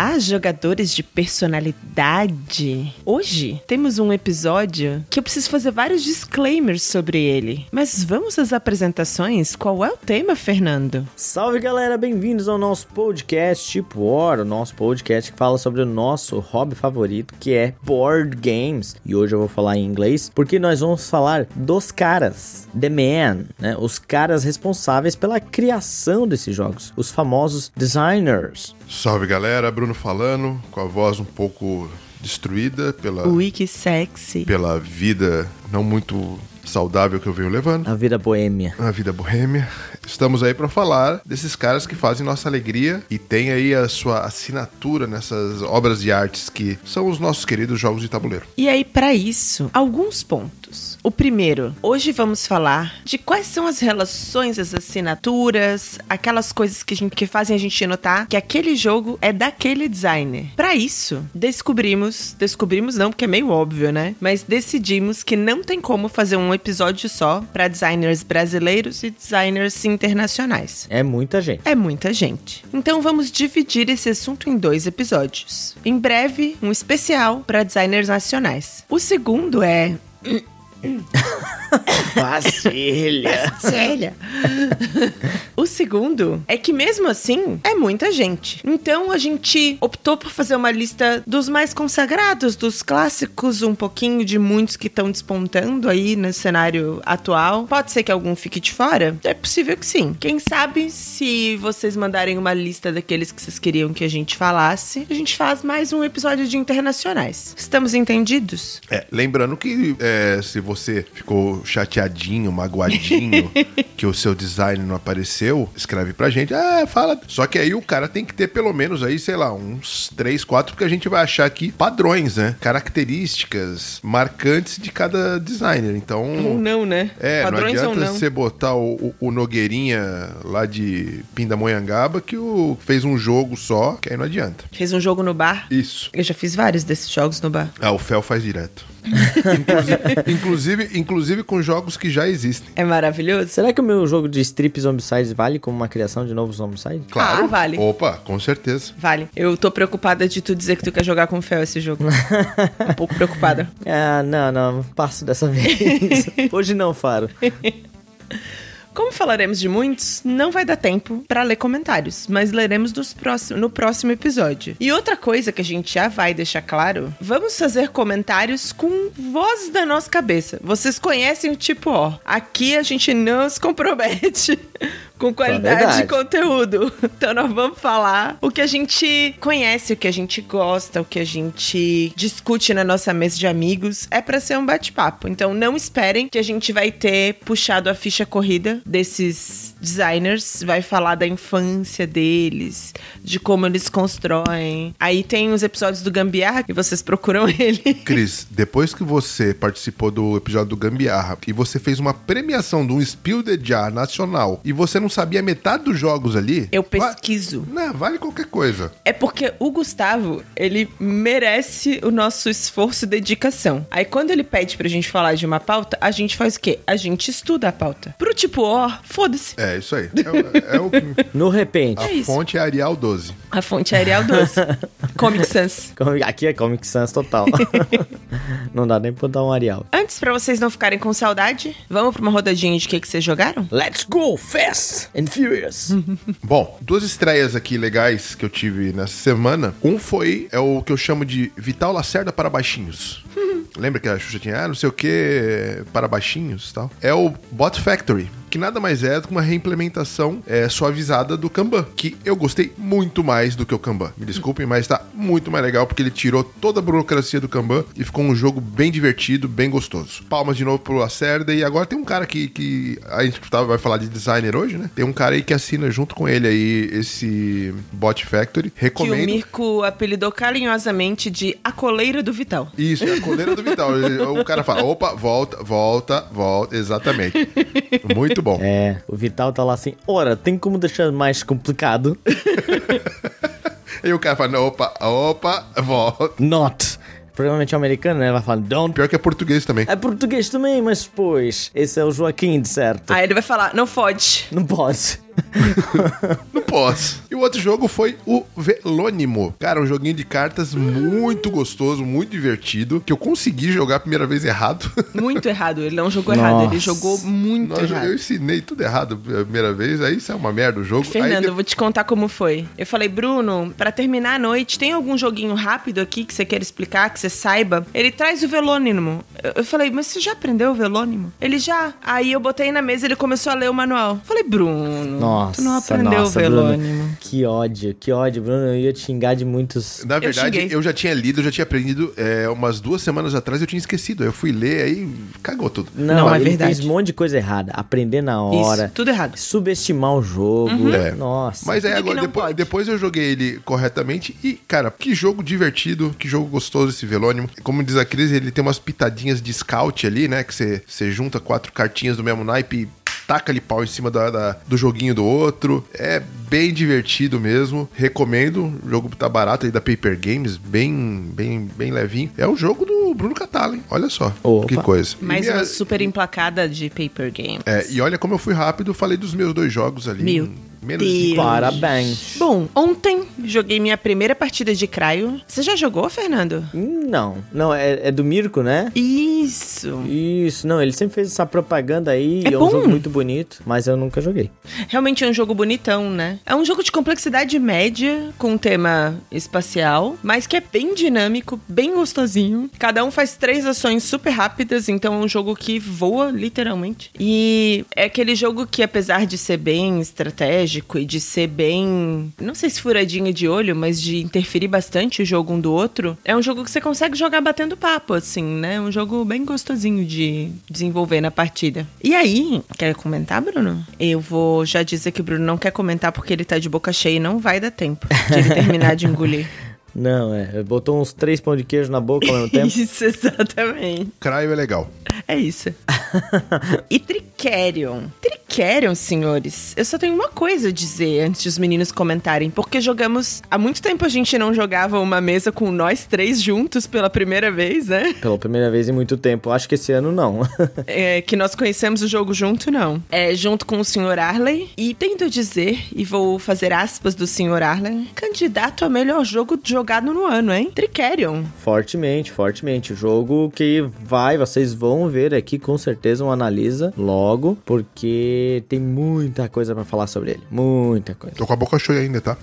Olá, jogadores de personalidade! Hoje temos um episódio que eu preciso fazer vários disclaimers sobre ele. Mas vamos às apresentações? Qual é o tema, Fernando? Salve galera, bem-vindos ao nosso podcast Tipo War, o nosso podcast que fala sobre o nosso hobby favorito, que é board games. E hoje eu vou falar em inglês porque nós vamos falar dos caras, the man, né? Os caras responsáveis pela criação desses jogos, os famosos designers. Salve galera, Bruno falando, com a voz um pouco destruída pela, Wiki sexy. pela vida não muito saudável que eu venho levando. A vida boêmia. A vida boêmia. Estamos aí para falar desses caras que fazem nossa alegria e tem aí a sua assinatura nessas obras de artes que são os nossos queridos jogos de tabuleiro. E aí, para isso, alguns pontos. O primeiro, hoje vamos falar de quais são as relações, as assinaturas, aquelas coisas que, gente, que fazem a gente notar que aquele jogo é daquele designer. Para isso, descobrimos, descobrimos não, porque é meio óbvio, né? Mas decidimos que não tem como fazer um episódio só para designers brasileiros e designers internacionais. É muita gente. É muita gente. Então vamos dividir esse assunto em dois episódios. Em breve, um especial para designers nacionais. O segundo é Pastilha. Séria. o segundo é que mesmo assim é muita gente. Então a gente optou por fazer uma lista dos mais consagrados, dos clássicos, um pouquinho de muitos que estão despontando aí no cenário atual. Pode ser que algum fique de fora? É possível que sim. Quem sabe se vocês mandarem uma lista daqueles que vocês queriam que a gente falasse, a gente faz mais um episódio de internacionais. Estamos entendidos? É, lembrando que é, se você ficou chateadinho, magoadinho, que o seu design não apareceu, escreve pra gente. Ah, fala. Só que aí o cara tem que ter pelo menos aí, sei lá, uns 3, 4, porque a gente vai achar aqui padrões, né? Características marcantes de cada designer. Então. Ou não, né? É, Padrões não adianta não. você botar o, o- o Nogueirinha lá de Pindamonhangaba que o, fez um jogo só, que aí não adianta. Fez um jogo no bar. Isso. Eu já fiz vários desses jogos no bar. Ah, o Fel faz direto. Inclusive, inclusive, inclusive com jogos que já existem. É maravilhoso? Será que o meu jogo de strip zombicide vale como uma criação de novos zombicide? Claro. Ah, vale. Opa, com certeza. Vale. Eu tô preocupada de tu dizer que tu quer jogar com o Fel esse jogo. um pouco preocupada. Ah, não, não, passo dessa vez. Hoje não, Faro. Como falaremos de muitos, não vai dar tempo pra ler comentários, mas leremos no próximo episódio. E outra coisa que a gente já vai deixar claro: vamos fazer comentários com voz da nossa cabeça. Vocês conhecem o tipo ó. Aqui a gente não se compromete. Com qualidade verdade. de conteúdo. Então nós vamos falar o que a gente conhece, o que a gente gosta, o que a gente discute na nossa mesa de amigos. É pra ser um bate-papo. Então não esperem que a gente vai ter puxado a ficha corrida desses designers, vai falar da infância deles, de como eles constroem. Aí tem os episódios do Gambiarra que vocês procuram ele. Cris, depois que você participou do episódio do Gambiarra e você fez uma premiação de um Spiel de Jar nacional e você não sabia metade dos jogos ali. Eu va- pesquiso. Não, vale qualquer coisa. É porque o Gustavo, ele merece o nosso esforço e dedicação. Aí quando ele pede pra gente falar de uma pauta, a gente faz o quê? A gente estuda a pauta. Pro tipo, ó, foda-se. É, isso aí. É, o- é o, No repente. a isso. fonte é Arial 12. A fonte é Arial 12. Comic Sans. Aqui é Comic Sans total. não dá nem pra dar um Arial. Antes, pra vocês não ficarem com saudade, vamos pra uma rodadinha de que, que vocês jogaram? Let's go fast and furious. Bom, duas estreias aqui legais que eu tive nessa semana. Um foi é o que eu chamo de Vital Lacerda para baixinhos. Lembra que a Xuxa tinha, ah, não sei o que, para baixinhos e tal? É o Bot Factory, que nada mais é do que uma reimplementação é, suavizada do Kanban, que eu gostei muito mais do que o Kanban. Me desculpem, mas tá muito mais legal porque ele tirou toda a burocracia do Kanban e ficou um jogo bem divertido, bem gostoso. Palmas de novo pro Lacerda e agora tem um cara que, que a gente vai falar de designer hoje, né? Tem um cara aí que assina junto com ele aí esse Bot Factory. Que o Recomendo. Mirko apelidou carinhosamente de A Coleira do Vital. Isso, é a coleira do Vital. O cara fala, opa, volta, volta, volta. Exatamente. Muito bom. É, o Vital tá lá assim, ora, tem como deixar mais complicado? E o cara fala, não, opa, opa, volta. Not. Provavelmente é americano, né? Vai falar, don't. Pior que é português também. É português também, mas pois, esse é o Joaquim, de certo. Aí ele vai falar, não fode. Não pode. Não posso. O outro jogo foi o Velônimo. Cara, um joguinho de cartas muito gostoso, muito divertido, que eu consegui jogar a primeira vez errado. Muito errado. Ele não jogou errado, ele jogou muito Nossa, errado. eu ensinei tudo errado a primeira vez, aí isso é uma merda o jogo. Fernando, aí eu vou te contar como foi. Eu falei, Bruno, pra terminar a noite, tem algum joguinho rápido aqui que você quer explicar, que você saiba? Ele traz o velônimo. Eu, falei, mas você já aprendeu o velônimo? Ele já. Aí eu botei na mesa e ele começou a ler o manual. Eu falei, Bruno, Nossa, tu não aprendeu nossa, o Bruno. Que ódio, que ódio, Bruno. Eu ia te xingar de muitos. Na verdade, xinguei. eu, já tinha lido, eu já tinha aprendido é, umas duas semanas atrás, eu tinha esquecido. Eu fui ler, aí cagou tudo. Não, Não, é ele verdade. fez um monte de coisa errada. Aprender na hora. Isso, tudo errado. Subestimar o jogo. É. Nossa. Mas aí agora, depois, depois eu joguei ele corretamente e, cara, que jogo divertido, que jogo gostoso esse Velônimo. Como diz a Cris, ele tem umas pitadinhas de scout ali, né? Que você- você junta quatro cartinhas do mesmo naipe e taca ali pau em cima da, da- do joguinho do outro. É bem divertido mesmo. Recomendo. O jogo tá barato aí da Paper Games, bem, bem, bem levinho. É o jogo do Bruno Catala, hein? Olha só. Opa. Que coisa. Mais minha- uma super emplacada de paper games. é, e olha como eu fui rápido, falei dos meus dois jogos ali. Meu em menos de Parabéns. Bom, ontem joguei minha primeira partida de Cryo. Você já jogou, Fernando? Não, não, é, é do Mirko, né? Isso. Isso, não, ele sempre fez essa propaganda aí, É é, um jogo muito bonito, mas eu nunca joguei. Realmente é um jogo bonitão, né? É um jogo de complexidade média, com um tema espacial, mas que é bem dinâmico, bem gostosinho. Cada um faz três ações super rápidas, então é um jogo que voa, literalmente. E é aquele jogo que, apesar de ser bem estratégico e de ser bem. Não sei se furadinho de olho, mas de interferir bastante o jogo um do outro, é um jogo que você consegue jogar batendo papo, assim, né? É um jogo bem gostosinho de desenvolver na partida. E aí, quer comentar, Bruno? Eu vou já dizer que o Bruno não quer comentar porque ele tá de boca cheia e não vai dar tempo de ele terminar de engolir. Não, é, botou uns três pão de queijo na boca ao mesmo tempo. Isso, exatamente. Craio é legal. É isso. e Tricerion. Tricerion, senhores. Eu só tenho uma coisa a dizer antes de os meninos comentarem, porque jogamos. Há muito tempo a gente não jogava uma mesa com nós três juntos pela primeira vez, né? Pela primeira vez em muito tempo. Acho que esse ano não. É, que nós conhecemos o jogo junto, não. É junto com o Sr. Arley. E tento dizer, e vou fazer aspas do Sr. Arley, candidato a melhor jogo jogado no ano, hein? Tricerion. fortemente, fortemente. O jogo que vai, vocês vão ver aqui com certeza um analisa logo, porque tem muita coisa pra falar sobre ele. Muita coisa. Tô com a boca cheia ainda, tá?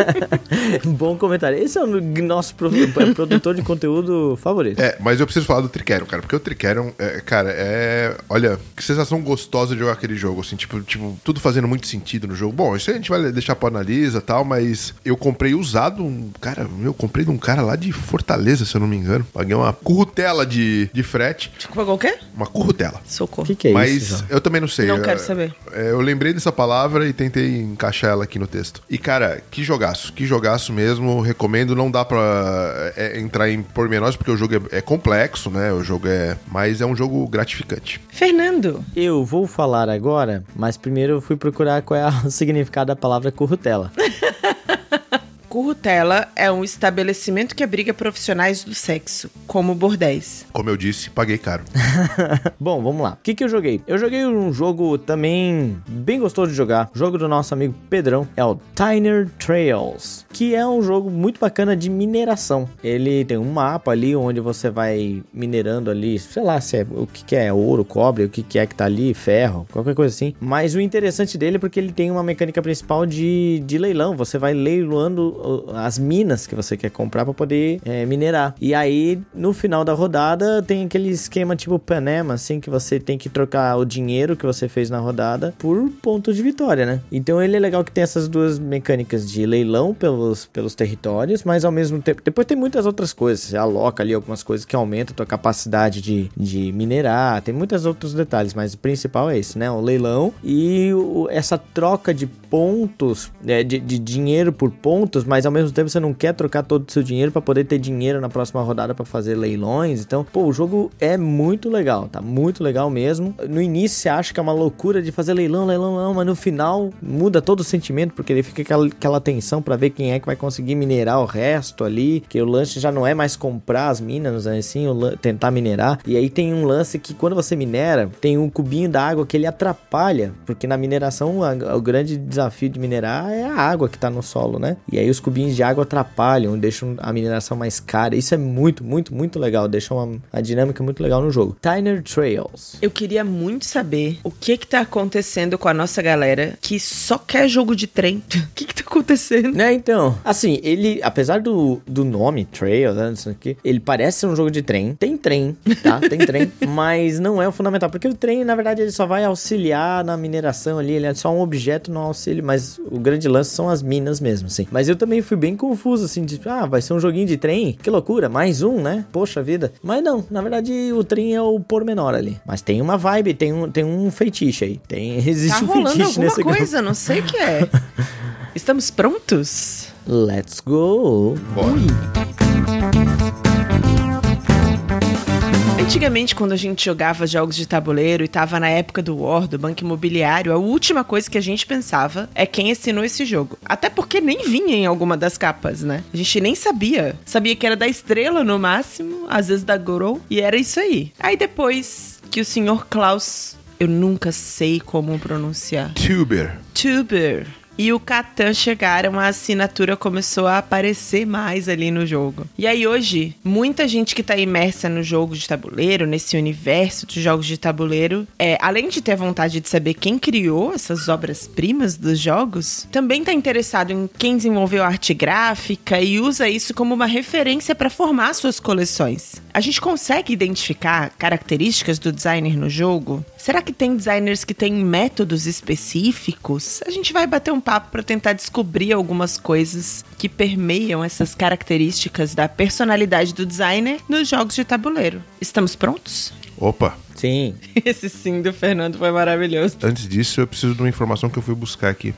Bom comentário. Esse é o nosso pro- é produtor de conteúdo favorito. É, mas eu preciso falar do Tricerion, cara, porque o Tricerion, é, cara, é. Olha, que sensação gostosa de jogar aquele jogo, assim, tipo, tipo, tudo fazendo muito sentido no jogo. Bom, isso aí a gente vai deixar pra analisa e tal, mas eu comprei usado um. Cara, eu comprei de um cara lá de Fortaleza, se eu não me engano. Paguei uma currutela de, de frete. Desculpa, qualquer? Uma currutela. O Socorro. que, que é Mas isso, João? eu também não sei. Não Eu- quero saber. é, eu lembrei dessa palavra e tentei encaixar ela aqui no texto. E, cara, que jogaço. Que jogaço mesmo. Recomendo. Não dá pra é, entrar em pormenores, porque o jogo é, é complexo, né? O jogo é... Mas é um jogo gratificante. Fernando. Eu vou falar agora, mas primeiro eu fui procurar qual é o significado da palavra currutela. Currutela é um estabelecimento que abriga profissionais do sexo, como bordéis. Como eu disse, paguei caro. Bom, vamos lá. O que, que eu joguei? Eu joguei um jogo também bem gostoso de jogar. O jogo do nosso amigo Pedrão é o Tiner Trails, que é um jogo muito bacana de mineração. Ele tem um mapa ali onde você vai minerando ali, sei lá se é o que, que é ouro, cobre, o que, que é que tá ali, ferro, qualquer coisa assim. Mas o interessante dele é porque ele tem uma mecânica principal de, de leilão. Você vai leiloando as minas que você quer comprar para poder é, minerar. E aí, no final da rodada, tem aquele esquema tipo Panema, assim, que você tem que trocar o dinheiro que você fez na rodada por pontos de vitória, né? Então ele é legal que tem essas duas mecânicas de leilão pelos, pelos territórios, mas ao mesmo tempo. Depois tem muitas outras coisas. Você aloca ali algumas coisas que aumentam a tua capacidade de, de minerar. Tem muitos outros detalhes, mas o principal é esse, né? O leilão e o- essa troca de pontos, né, de, de dinheiro por pontos, mas ao mesmo tempo você não quer trocar todo o seu dinheiro para poder ter dinheiro na próxima rodada para fazer leilões. Então, pô, o jogo é muito legal, tá? Muito legal mesmo. No início você acha que é uma loucura de fazer leilão, leilão, leilão, mas no final muda todo o sentimento, porque ele fica aquela, aquela tensão para ver quem é que vai conseguir minerar o resto ali, que o lance já não é mais comprar as minas, né, lan- tentar minerar. E aí tem um lance que quando você minera, tem um cubinho da água que ele atrapalha, porque na mineração a- o grande desafio desafio de minerar é a água que tá no solo, né? E aí os cubinhos de água atrapalham, deixam a mineração mais cara. Isso é muito, muito, muito legal. Deixa uma, a dinâmica muito legal no jogo. Tiner Trails. Eu queria muito saber o que que tá acontecendo com a nossa galera que só quer jogo de trem. O que que tá acontecendo? Né, então, assim, ele, apesar do, do nome, Trail, né, isso aqui, ele parece ser um jogo de trem. Tem trem, tá? Tem trem, mas não é o fundamental, porque o trem, na verdade, ele só vai auxiliar na mineração ali, ele é só um objeto no auxílio, mas o grande lance são as minas mesmo, assim. Mas eu também fui bem confuso, assim, de, ah, vai ser um joguinho de trem? Que loucura, mais um, né? Poxa vida. Mas não, na verdade, o trem é o pormenor ali. Mas tem uma vibe, tem um, tem um feitiço aí. Tem, existe Tá um rolando feitiço alguma nesse coisa, não sei o que é. Estamos prontos? Let's go. Bora. Antigamente, quando a gente jogava jogos de tabuleiro e tava na época do War, do Banco Imobiliário, a última coisa que a gente pensava é quem ensinou esse jogo. Até porque nem vinha em alguma das capas, né? A gente nem sabia. Sabia que era da Estrela no máximo, às vezes da Goro, e era isso aí. Aí depois que o senhor Klaus, eu nunca sei como pronunciar. Tuber. Tuber e o Catan chegaram, a assinatura começou a aparecer mais ali no jogo. E aí hoje, muita gente que tá imersa no jogo de tabuleiro, nesse universo de jogos de tabuleiro, é, além de ter vontade de saber quem criou essas obras-primas dos jogos, também tá interessado em quem desenvolveu a arte gráfica e usa isso como uma referência para formar suas coleções. A gente consegue identificar características do designer no jogo? Será que tem designers que têm métodos específicos? A gente vai bater um papo para tentar descobrir algumas coisas que permeiam essas características da personalidade do designer nos jogos de tabuleiro. Estamos prontos? Opa, Sim. Esse sim do Fernando foi maravilhoso. antes disso eu preciso de uma informação que eu fui buscar aqui.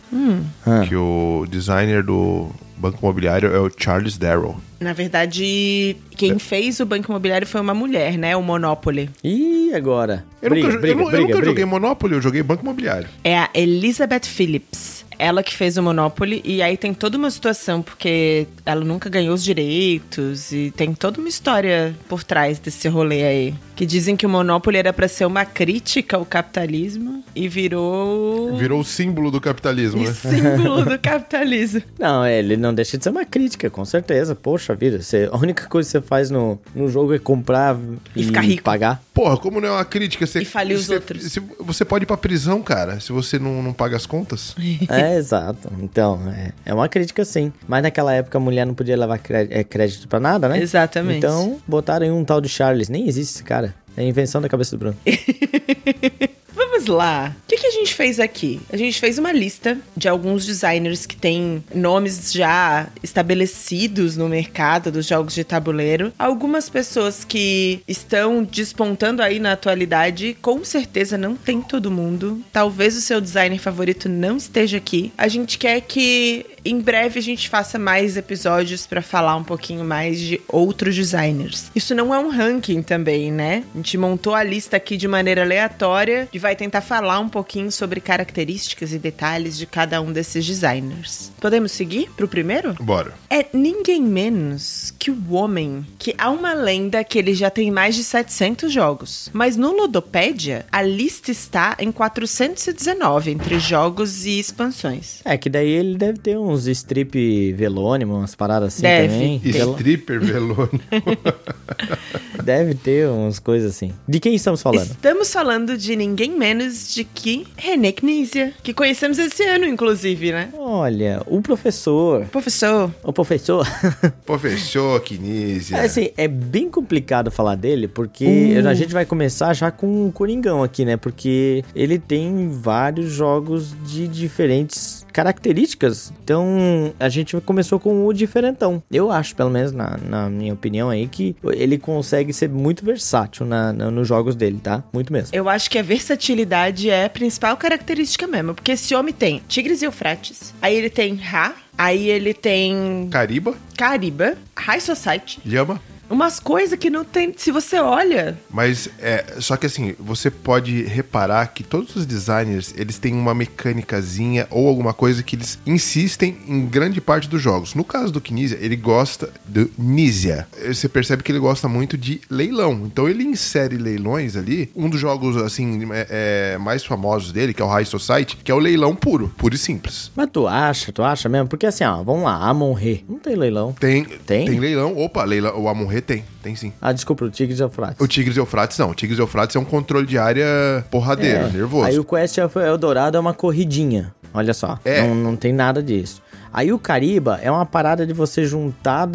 Ah. Que o designer do Banco Imobiliário é o Charles Darrow. Na verdade, quem fez o Banco Imobiliário foi uma mulher, né? O Monopoly. E agora? Eu briga, nunca, briga, eu, nu- eu briga, nunca briga. joguei Monopoly, eu joguei Banco Imobiliário. É a Elizabeth Phillips. Ela que fez o Monopoly. E aí tem toda uma situação, porque ela nunca ganhou os direitos. E tem toda uma história por trás desse rolê aí. Que dizem que o Monopoly era pra ser uma crítica ao capitalismo. E virou. Virou o símbolo do capitalismo, o né? símbolo do capitalismo. Não, é, ele não deixa de ser uma crítica, com certeza. Poxa vida, você, a única coisa que você faz no, no jogo é comprar E ficar rico. pagar. Porra, como não é uma crítica? Você, E falir os você- outros. se- você pode ir pra prisão, cara, se você não, não paga as contas. É, exato. Então, é, é uma crítica sim. Mas naquela época a mulher não podia levar é, crédito pra nada, né? Exatamente. Então, botaram em um tal de Charles. Nem existe esse cara. É invenção da cabeça do Bruno. Vamos lá. O que, que a gente fez aqui? A gente fez uma lista de alguns designers que têm nomes já estabelecidos no mercado dos jogos de tabuleiro. Algumas pessoas que estão despontando aí na atualidade, com certeza não tem todo mundo. Talvez o seu designer favorito não esteja aqui. A gente quer que em breve a gente faça mais episódios pra falar um pouquinho mais de outros designers. Isso não é um ranking também, né? A gente montou a lista aqui de maneira aleatória e vai tentar falar um pouquinho sobre características e detalhes de cada um desses designers. Podemos seguir pro primeiro? Bora. É ninguém menos que o homem, que há uma lenda que ele já tem mais de 700 jogos. Mas no Ludopédia, a lista está em 419 entre jogos e expansões. É, que daí ele deve ter uns strip velônimo, umas paradas assim Deve. também. Stripper Velone. Deve ter umas coisas assim. De quem estamos falando? Estamos falando de ninguém menos de que René Knizia, que conhecemos esse ano, inclusive, né? Olha, o professor. Professor, O professor. Professor Kinesia. É, assim, é bem complicado falar dele, porque Uh. a gente vai começar já com o Coringão aqui, né? Porque ele tem vários jogos de diferentes características. Então, a gente começou com o diferentão. Eu acho, pelo menos na, na minha opinião aí, que ele consegue ser muito versátil na, na- nos jogos dele, tá? Muito mesmo. eu acho que a versatilidade é a principal característica mesmo. Porque esse homem tem Tigres e Eufrates, aí ele tem Ra, aí ele tem Cariba, Cariba, High Society, Lhama. Umas coisas que não tem. Se você olha. Mas é. Só que assim, você pode reparar que todos os designers eles têm uma mecânicazinha ou alguma coisa que eles insistem em grande parte dos jogos. No caso do Kinesia, ele gosta do Nisia. Você percebe que ele gosta muito de leilão. Então ele insere leilões ali. Um dos jogos assim é, é, mais famosos dele, que é o High Society, que é o leilão puro, puro e simples. Mas tu acha, tu acha mesmo? Porque assim, ó, vamos lá, Amon-Re. Não tem leilão. Tem, Tem? tem leilão. Opa, leilão, o Amon-Re tem, tem sim. Ah, desculpa, o Tigres e Eufrates. O Tigres e Eufrates não. O Tigres e Eufrates é um controle de área porradeiro, É. nervoso. Aí o Quest Eldorado é uma corridinha. Olha só. É. Não, não tem nada disso. Aí o Cariba é uma parada de você juntar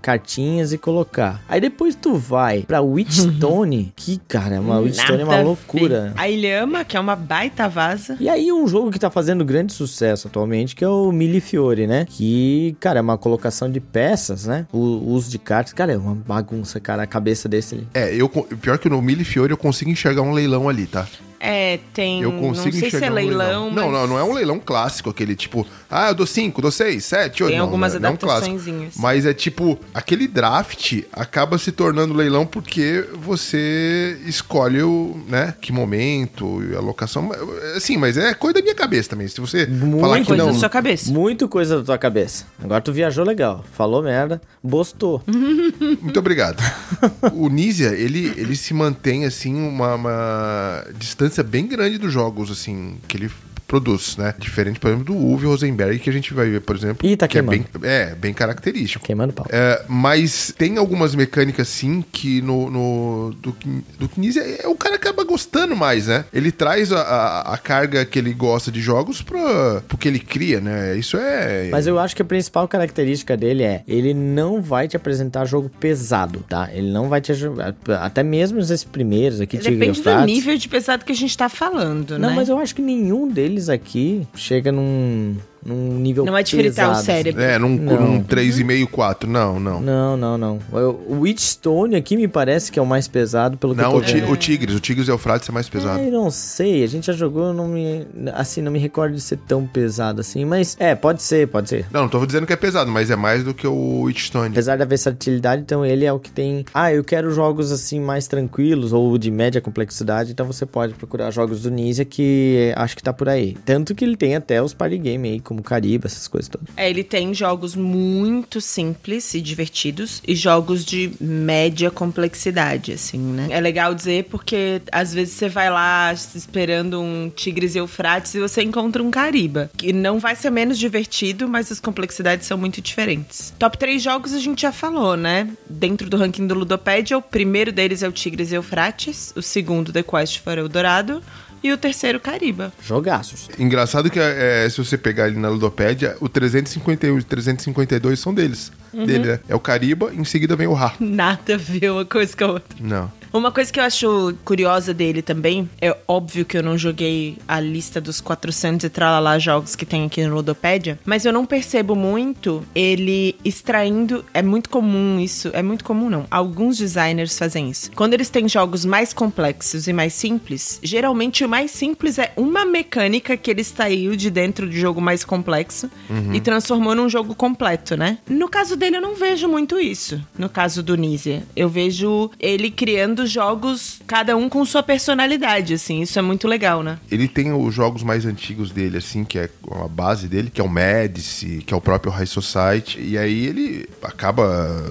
cartinhas e colocar. Aí depois tu vai pra Witchstone, que, cara, uma Witchstone é uma a loucura. A Ilhama, que é uma baita vaza. E aí um jogo que tá fazendo grande sucesso atualmente, que é o Milifiore, né? Que, cara, é uma colocação de peças, né? O uso de cartas. Cara, é uma bagunça, cara, a cabeça desse ali. É, eu, pior que no Milifiore eu consigo enxergar um leilão ali, tá? É, tem. Eu não consigo sei se enxergar é um leilão. Não, mas não, não é um leilão clássico, aquele tipo, ah, eu dou 5, dou 6, 7, 8. Tem não, algumas não é, não é um. Mas é tipo, aquele draft acaba se tornando leilão porque você escolhe o, né, que momento e a locação. Assim, mas é coisa da minha cabeça também. Se você Muito falar que coisa não. da sua cabeça. Muito coisa da tua cabeça. Agora tu viajou legal. Falou merda, bostou. Muito obrigado. o Nisia, ele, ele se mantém, assim, uma, uma distância bem grande dos jogos, assim, que ele produz, né? Diferente, por exemplo, do Uwe Rosenberg, que a gente vai ver, por exemplo. Ih, tá que é bem, queimando. é, bem característico. Queimando pau. É, mas tem algumas mecânicas, sim, que no, no do, do Knizia, é, o cara acaba gostando mais, né? Ele traz a, a, a carga que ele gosta de jogos pra, pro que ele cria, né? Isso é... Mas eu acho que a principal característica dele é ele não vai te apresentar jogo pesado, tá? Ele não vai te ajudar. Até mesmo esses primeiros aqui, Depende do nível de pesado que a gente tá falando, Não, né? mas eu acho que nenhum deles aqui chega num, num nível Não é de fritar o pesado, cérebro. É, num, Não. num 3,5, 4. Não, não. Não, não, não. O o Witchstone aqui me parece que é o mais pesado pelo que Não, eu o, tô ti- vendo. o Tigres. O Tigres e Eufrates é mais pesado. É, eu não sei, a gente já jogou, eu não me. Assim, não me recordo de ser tão pesado assim, mas é, pode ser, pode ser. Não, não tô dizendo que é pesado, mas é mais do que o Witchstone. Apesar da versatilidade, então ele é o que tem. Ah, eu quero jogos assim mais tranquilos ou de média complexidade, então você pode procurar jogos do Ninja que acho que tá por aí. Tanto que ele tem até os party game aí, como Cariba, essas coisas todas. É, ele tem jogos muito simples e divertidos e jogos de média complexidade, assim, né? É legal dizer porque às vezes você vai lá esperando um Tigres e Eufrates e você encontra um Cariba, que não vai ser menos divertido, mas as complexidades são muito diferentes. Top 3 jogos a gente já falou, né? Dentro do ranking do Ludopedia, o primeiro deles é o Tigres e Eufrates, o segundo The Quest for Eldorado e o terceiro Cariba. Jogaços. Engraçado que é, se você pegar ali na Ludopédia, o 351 e o 352 são deles. Uhum. Dele, né? É o Cariba, em seguida vem o Ra. Nada a ver uma coisa com a outra. Não. Uma coisa que eu acho curiosa dele também, é óbvio que eu não joguei a lista dos 400 e tralalá jogos que tem aqui no Ludopédia, mas eu não percebo muito ele extraindo, é muito comum isso, é muito comum não, alguns designers fazem isso. Quando eles têm jogos mais complexos e mais simples, geralmente o mais simples é uma mecânica que ele extraiu de dentro do jogo mais complexo e transformou num jogo completo, né? No caso dele eu não vejo muito isso, no caso do Nizia. Eu vejo ele criando jogos, cada um com sua personalidade, assim. Isso é muito legal, né? Ele tem os jogos mais antigos dele, assim, que é a base dele, que é o Medici, que é o próprio High Society. E aí ele acaba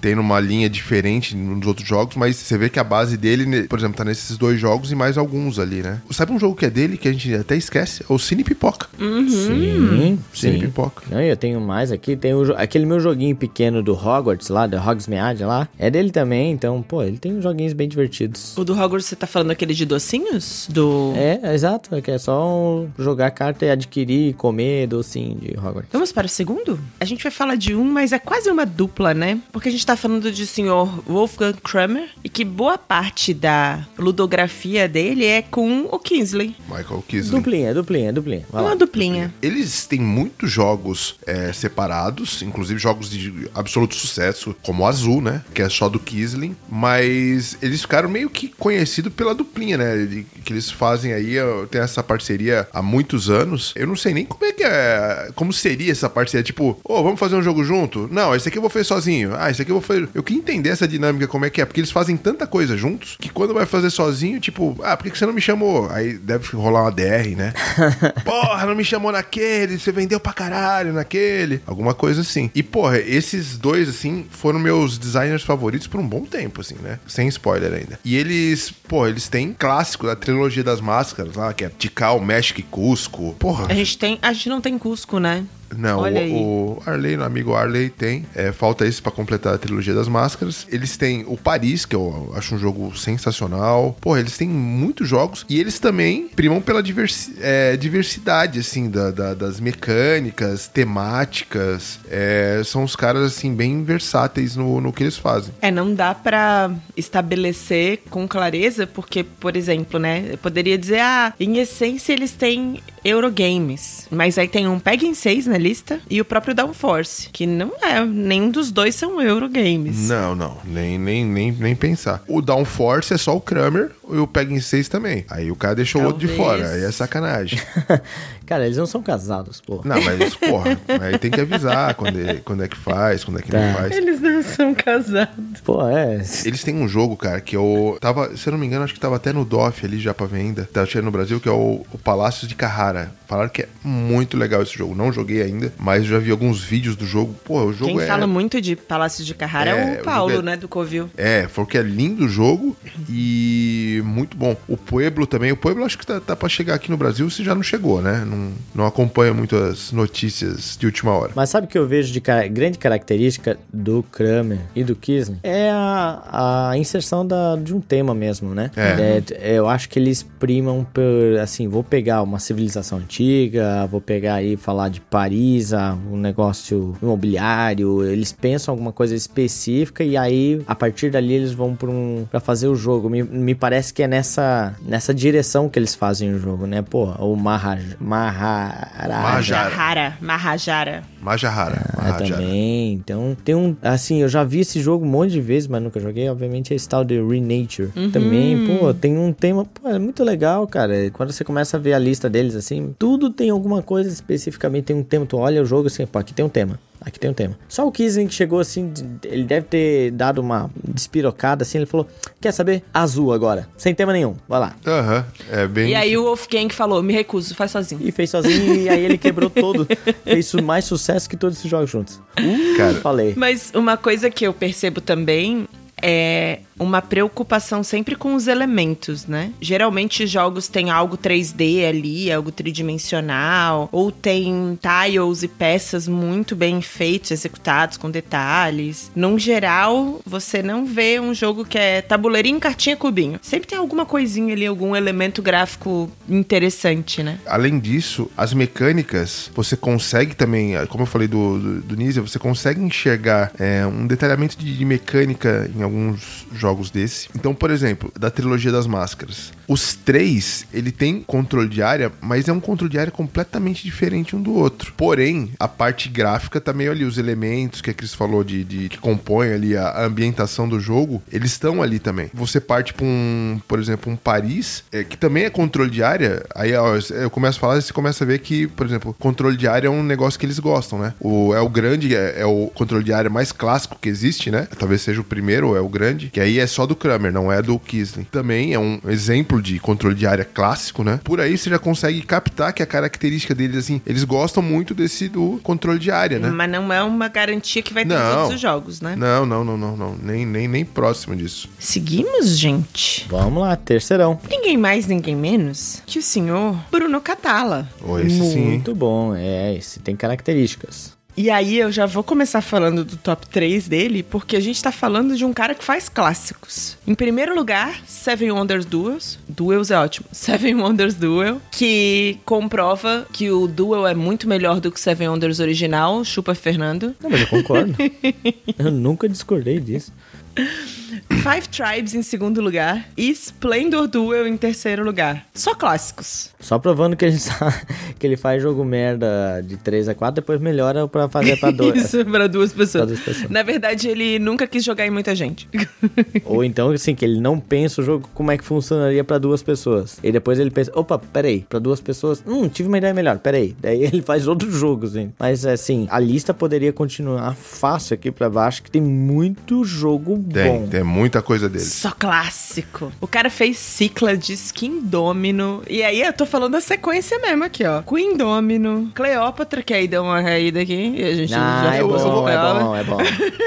tendo uma linha diferente nos outros jogos, mas você vê que a base dele, por exemplo, tá nesses dois jogos e mais alguns ali, né? Sabe um jogo que é dele que a gente até esquece? É o Cine Pipoca. Sim, Cine sim. Pipoca. Não, eu tenho mais aqui. Tem o aquele meu joguinho pequeno do Hogwarts lá, da Hogsmeade lá. É dele também, então, pô, ele tem joguinhos bem divertidos. O do Hogwarts, você tá falando aquele de docinhos? Do... É, exato. É que é só jogar carta e adquirir e comer docinho de Hogwarts. Vamos para o segundo? A gente vai falar de um, mas é quase uma dupla, né? Porque a gente tá falando de senhor Wolfgang Kramer e que boa parte da ludografia dele é com o Kingsley. Michael Kisley. Duplinha, duplinha, duplinha. Vai lá. Uma duplinha. Eles têm muitos jogos é, separados, inclusive jogos de absoluto sucesso, como o Azul, né? Que é só do Kisling. Mas eles ficaram meio que conhecidos pela duplinha, né? Que eles fazem aí, tem essa parceria há muitos anos. Eu não sei nem como é que é. Como seria essa parceria? Tipo, ô, vamos fazer um jogo junto? Não, esse aqui eu vou fazer sozinho. Ah, esse aqui eu vou fazer. Eu queria entender essa dinâmica, como é que é. Porque eles fazem tanta coisa juntos que quando vai fazer sozinho, tipo, ah, por que você não me chamou? Aí deve rolar uma DR, né? Porra, não me chamou naquele, você vendeu pra caralho naquele. Alguma coisa assim. E, porra, esses dois, assim, foram meus designers favoritos por um bom tempo, assim, né? Sem spoiler ainda. E eles, porra, eles têm clássico da trilogia das máscaras lá, que é Tikal, México e Cusco. Porra. A gente tem. A gente não tem Cusco, né? Não, Olha o, o Arley, o amigo Arley tem. É, falta isso pra completar a trilogia das máscaras. Eles têm o Paris, que eu acho um jogo sensacional. Porra, eles têm muitos jogos. E eles também primam pela diversi- é, diversidade, assim, da- da- das mecânicas, temáticas. É, são os caras, assim, bem versáteis no, no que eles fazem. É, não dá pra estabelecer com clareza, porque, por exemplo, né, eu poderia dizer, ah, em essência eles têm Eurogames, mas aí tem um Peg 6 na lista e o próprio Downforce, que não é, nenhum dos dois são Eurogames. Não, não, nem, nem, nem, nem pensar. O Downforce é só o Kramer e o Peg 6 também. Aí o cara deixou o outro de Talvez. fora. Aí é sacanagem. Cara, eles não são casados, pô. Não, mas, porra, aí tem que avisar quando é, quando é que faz, quando é que não Tá. faz. Eles não são casados. Pô, é. Eles têm um jogo, cara, que eu tava, se eu não me engano, acho que tava até no DOF ali já pra venda, tá chegando no Brasil, que é o, o Palácio de Carrara. Falaram que é muito legal esse jogo. Não joguei ainda, mas já vi alguns vídeos do jogo. Pô, o jogo Quem é. fala muito de Palácio de Carrara é, É, o o Paulo, jogo é- né, do Covil. É, falou que é lindo o jogo e muito bom. O Pueblo também. O Pueblo acho que tá, tá pra chegar aqui no Brasil se já não chegou, né? Não, não acompanha muito as notícias de última hora. Mas sabe o que eu vejo de grande característica do Kramer e do Kisling? É a, a inserção da- de um tema mesmo, né? É. É, eu acho que eles primam por, assim, vou pegar uma civilização antiga, vou pegar aí falar de Paris, um negócio imobiliário, eles pensam alguma coisa específica e aí, a partir dali, eles vão para um, pra fazer o jogo. Me, me parece que é nessa, nessa direção que eles fazem o jogo, né? Pô, o Mahaj, Maharaja. Mahajara. Mahara, Mahajara. Majahara. Ah, Mahajara. também. Então, tem um. Assim, eu já vi esse jogo um monte de vezes, mas nunca joguei. Obviamente, é esse tal de Renature. Também, pô, tem um tema. Pô, é muito legal, cara. Quando você começa a ver a lista deles, assim, tudo tem alguma coisa especificamente. Tem um tema. Tu olha o jogo assim, pô, aqui tem um tema. Aqui tem um tema. Só o Kisling que chegou assim, ele deve ter dado uma despirocada assim. Ele falou: Quer saber? Azul agora. Sem tema nenhum. Vai lá. Aham, é bem. E aí o Wolfgang falou, me recuso, faz sozinho. E fez sozinho e aí ele quebrou todo. Fez mais sucesso que todos esses jogos juntos. Cara, Falei. Mas uma coisa que eu percebo também é uma preocupação sempre com os elementos, né? Geralmente jogos têm algo 3D ali, algo tridimensional, ou tem tiles e peças muito bem feitos, executados com detalhes. Num geral, você não vê um jogo que é tabuleirinho, cartinha, cubinho. Sempre tem alguma coisinha ali, algum elemento gráfico interessante, né? Além disso, as mecânicas, você consegue também, como eu falei do, do, do você consegue enxergar é, um detalhamento de, de mecânica em alguns jogos desse. Então, por exemplo, da trilogia das máscaras. Os três, ele tem controle de área, mas é um controle de área completamente diferente um do outro. Porém, a parte gráfica tá meio ali, os elementos que a Cris falou de, de- que compõem ali a, ambientação do jogo, eles estão ali também. Você parte pra um, por exemplo, um Paris, é, que também é controle de área, aí ó, eu começo a falar e você começa a ver que, por exemplo, controle de área é um negócio que eles gostam, né? O, é o grande, é, é o controle de área mais clássico que existe, né? Talvez seja o primeiro, ou é o grande, que aí é só do Kramer, não é do Kisling. Também é um exemplo de controle de área clássico, né? Por aí você já consegue captar que a característica deles, assim, eles gostam muito desse do controle de área, né? Mas não é uma garantia que vai ter em Não. todos os jogos, né? Não, não, não, não, não. Nem, nem, nem próximo disso. Seguimos, gente. Vamos lá, terceirão. Ninguém mais, ninguém menos que o senhor Bruno Catala. Ou esse sim, hein? Muito bom, é, esse tem características. E aí eu já vou começar falando do top 3 dele, porque a gente tá falando de um cara que faz clássicos. Em primeiro lugar, Seven Wonders Duels. Duels é ótimo. Seven Wonders Duel, que comprova que o Duel é muito melhor do que o Seven Wonders original. Chupa Fernando. Não, mas eu concordo. eu nunca discordei disso. Five Tribes em segundo lugar e Splendor Duel em terceiro lugar. Só clássicos. Só provando que ele, sa- que ele faz jogo merda de 3 a 4, depois melhora pra fazer pra 2. Isso, pra duas pessoas. Pra duas pessoas. Na verdade, ele nunca quis jogar em muita gente. Ou então, assim, que ele não pensa o jogo como é que funcionaria pra duas pessoas. E depois ele pensa, opa, peraí, pra duas pessoas, hum, tive uma ideia melhor, peraí. Daí ele faz outros jogos, hein. Mas, assim, a lista poderia continuar fácil aqui pra baixo, que tem muito jogo Tem, bom. tem muita coisa dele. Só clássico. O cara fez Cyclades, King Domino. E aí eu tô falando a sequência mesmo aqui, ó. Queen Domino, Cleópatra, que aí deu uma caída aqui. E a gente Ah, já é falou sobre bom, é bom, é bom.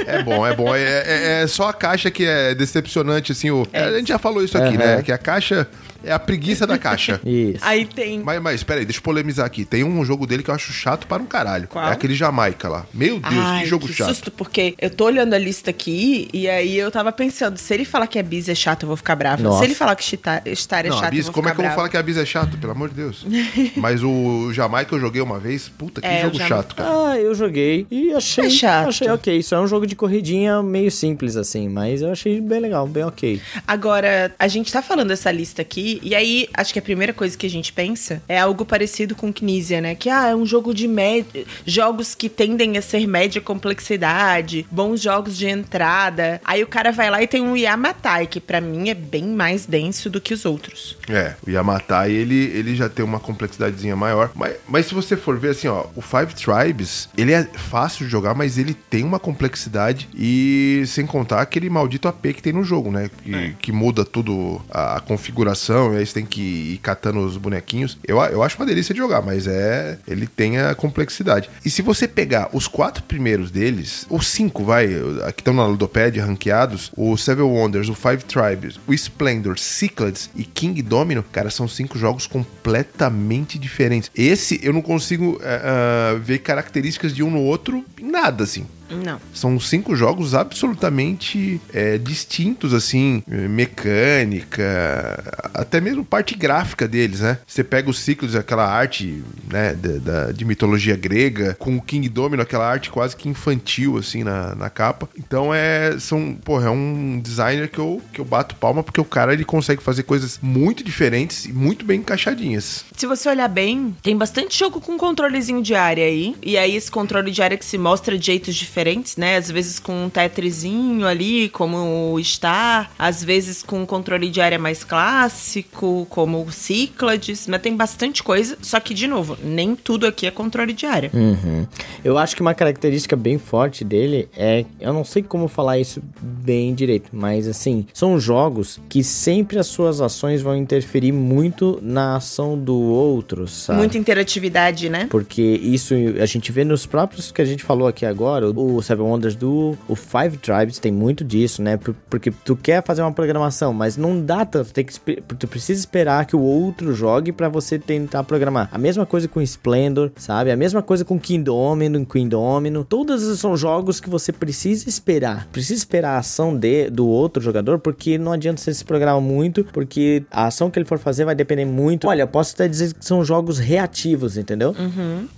É bom, é bom. É, é- é só a caixa que é decepcionante, assim. O, É. A gente já falou isso aqui, Aham. né? Que a caixa é a preguiça da caixa. Isso. Aí tem. Mas, mas, peraí, deixa eu polemizar aqui. Tem um jogo dele que eu acho chato para um caralho. Qual? É aquele Jamaica lá. Meu Deus, Ai, que jogo que chato. susto, porque eu tô olhando a lista aqui e aí eu tava pensando, se ele falar que a Biz é chato, eu vou ficar brava. Nossa. Se ele falar que Star, Star é Não, chato, a Bis, eu vou como é que eu vou falar que a Bis é chato, pelo amor de Deus? Mas o Jamaica eu joguei uma vez. Puta, que É, jogo chato, cara. Ah, eu joguei e achei. É chato. Achei ok. Isso é um jogo de corridinha meio simples, assim, mas eu achei bem legal, bem ok. Agora, a gente tá falando dessa lista aqui, e aí acho que a primeira coisa que a gente pensa é algo parecido com Knizia, né? Que ah, é um jogo de média. Jogos que tendem a ser média complexidade, bons jogos de entrada. Aí o cara vai lá e tem um Yamatai, que pra mim é bem mais denso do que os outros. É, o Yamatai, ele, ele já tem uma complexidadezinha maior. Mas, mas se você for ver assim, ó, o Five Tribes, ele é fácil de jogar, mas ele tem uma complexidade e sem contar aquele maldito AP que tem no jogo, né? Que, que muda tudo a, a configuração e aí você tem que ir catando os bonequinhos. Eu, eu acho uma delícia de jogar, mas é. Ele tem a complexidade. E se você pegar os quatro primeiros deles, os cinco, vai, que estão na Ludopédia, ranqueados, o Seven Wonders, o Five Tribes, o Splendor, Cyclades e King Domino, cara, são cinco jogos completamente diferentes. Esse eu não consigo ah, ver características de um no outro em nada, assim. Não. São cinco jogos absolutamente é, distintos, assim, eh, mecânica, até mesmo parte gráfica deles, né? Você pega os ciclos, aquela arte, né, da, da- de mitologia grega, com o King Domino, aquela arte quase que infantil, assim, na, na capa. Então é, são, porra, é um designer que eu, que eu bato palma, porque o cara, ele consegue fazer coisas muito diferentes e muito bem encaixadinhas. Se você olhar bem, tem bastante jogo com controlezinho de área aí. E aí esse controle de área que se mostra de jeitos diferentes, né? Às vezes com um tetrizinho ali, como o Star. Às vezes com um controle de área mais clássico, como o Cyclades. Mas tem bastante coisa. Só que, de novo, nem tudo aqui é controle de área. Uhum. Eu acho que uma característica bem forte dele é. Eu não sei como falar isso bem direito, mas assim, são jogos que sempre as suas ações vão interferir muito na ação do outro, sabe? Muita interatividade, né? Porque isso a gente vê nos próprios que a gente falou aqui agora, o Seven Wonders do o Five Tribes tem muito disso, né? Por- Porque tu quer fazer uma programação, mas não dá tanto, tem que tu precisa esperar que o outro jogue pra você tentar programar. A mesma coisa com Splendor, sabe? A mesma coisa com King Domino, Queen Domino. Todos esses são jogos que você precisa esperar. Precisa esperar a ação de, do outro jogador, porque não adianta você se programar muito, porque a ação que ele for fazer vai depender muito. Olha, eu posso até dizer que são jogos reativos, entendeu?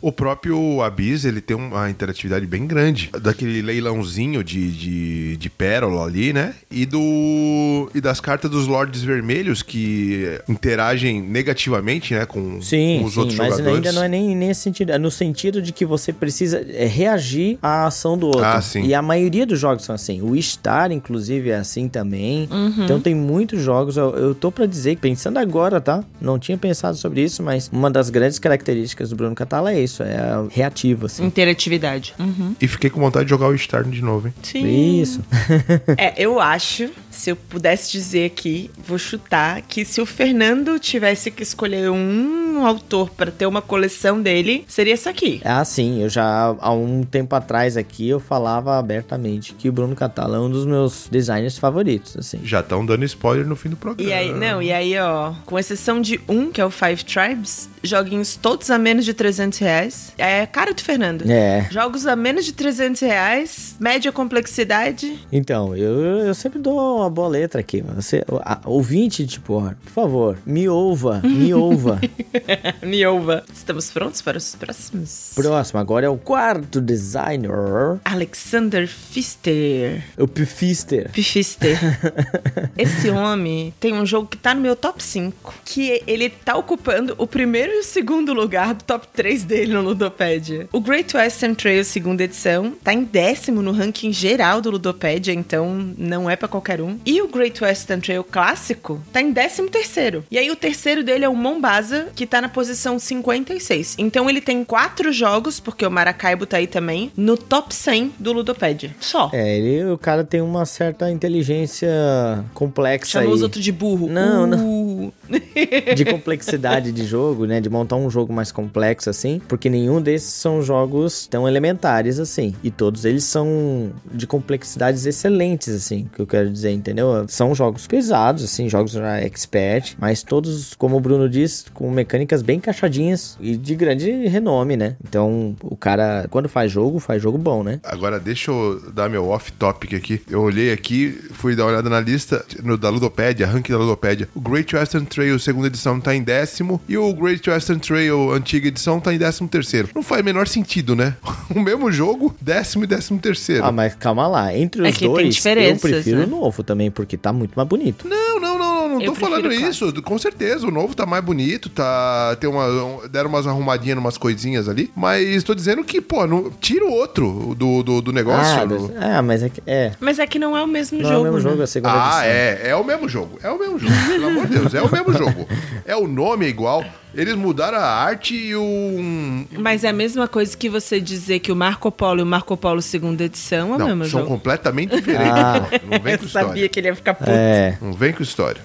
O próprio Abyss, ele tem uma interatividade bem grande. Daquele leilãozinho de, de, de pérola ali, né? E do e das cartas dos Lords Vermelhos que interagem negativamente, né? Com, Sim, com os sim, outros mas jogadores. ainda não é nem nesse sentido. É no sentido de que você precisa é, reagir à ação do outro. Ah, sim. E a maioria dos jogos são assim. O Star, inclusive, é assim também. Então tem muitos jogos. Eu, eu tô pra dizer, pensando agora, tá? Não tinha pensado sobre isso, mas uma das grandes características do Bruno Catala é isso. É reativo, assim. Interatividade. Uhum. E fiquei com vontade de jogar o Star de novo, hein? Sim. Isso. É, eu acho, se eu pudesse dizer aqui, vou chutar, que se o Fernando tivesse que escolher um autor para ter uma coleção dele, seria esse aqui. É assim, eu já há um tempo atrás aqui eu falava abertamente que o Bruno Catala é um dos meus designers favoritos, assim. Já estão dando spoiler no fim do programa. E aí, não, e aí, ó, com exceção de um, que é o Five Tribes, joguinhos todos a menos de 300 reais. É cara do Fernando. É. Jogos a menos de 300 reais, média complexidade. Então, eu, eu sempre dou uma boa letra aqui. Você, a, ouvinte, tipo, ó, por favor, me ouva, me ouva. Niova. Estamos prontos para os próximos? Próximo, agora é o quarto designer. Alexander Pfister. O Pfister. Pfister. Esse homem tem um jogo que tá no meu top 5. Que ele tá ocupando o primeiro e o segundo lugar do top 3 dele no Ludopedia. O Great Western Trail segunda edição tá em décimo no ranking geral do Ludopedia, então não é para qualquer um. E o Great Western Trail clássico tá em décimo terceiro. E aí o terceiro dele é o Mombasa, que tá na posição 56. Então ele tem quatro jogos, porque o Maracaibo tá aí também, no top 100 do Ludopedia. Só. É, ele, o cara tem uma certa inteligência complexa Chamou aí. os outros de burro. Não, não. de complexidade de jogo, né? De montar um jogo mais complexo assim, porque nenhum desses são jogos tão elementares assim. E todos eles são de complexidades excelentes, assim, que eu quero dizer, entendeu? São jogos pesados, assim, jogos já expert, mas todos, como o Bruno diz, com mecânicas bem encaixadinhas e de grande renome, né? Então, o cara, quando faz jogo, faz jogo bom, né? Agora, deixa eu dar meu off-topic aqui. Eu olhei aqui, fui dar uma olhada na lista no, da Ludopédia, ranking da Ludopédia. O Great Western Trail, segunda edição, tá em décimo. E o Great Western Trail, antiga edição, tá em décimo terceiro. Não faz o menor sentido, né? O mesmo jogo, décimo e décimo terceiro. Ah, mas calma lá. Entre os É dois, eu prefiro né? o novo também, porque tá muito mais bonito. Não, não, não, não, não Eu tô falando isso. Com certeza, o novo tá mais bonito, tá. Tem uma. um- Deram umas arrumadinhas, umas coisinhas ali. Mas tô dizendo que, pô, não, tira o outro do, do, do negócio. Ah, ah, mas é que. É. Mas é que não é o mesmo Não jogo. é o mesmo né? jogo, a segunda Ah, edição. é. É o mesmo jogo. É o mesmo jogo. Pelo amor de Deus, é o mesmo jogo. É o nome é igual. Eles mudaram a arte e o. Mas é a mesma coisa que você dizer que o Marco Polo e o Marco Polo segunda edição é o Não, mesmo são jogo. completamente diferentes. Ah. Não vem Eu com sabia história. que ele ia ficar puto. É. Não vem com história.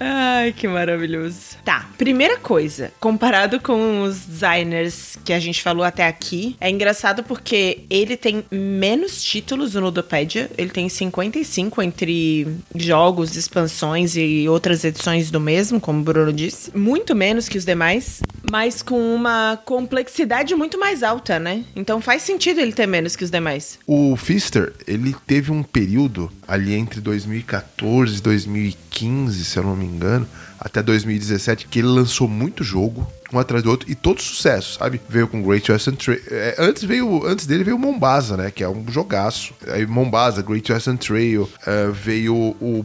Ai, que maravilhoso. Tá, primeira coisa, comparado com os designers que a gente falou até aqui, é engraçado porque ele tem menos títulos no Ludopedia, ele tem 55 entre jogos, expansões e outras edições do mesmo, como o Bruno disse. Muito menos que os demais, mas com uma complexidade muito mais alta, né? Então faz sentido ele ter menos que os demais. O Fister, ele teve um período ali entre 2014 e 2015, se eu não me engano, até 2017, que ele lançou muito jogo, um atrás do outro, e todo sucesso, sabe? Veio com Great Western Trail. é, antes, veio, antes dele veio Mombasa, né? Que é um jogaço. Aí Mombasa, Great Western Trail, é, veio o.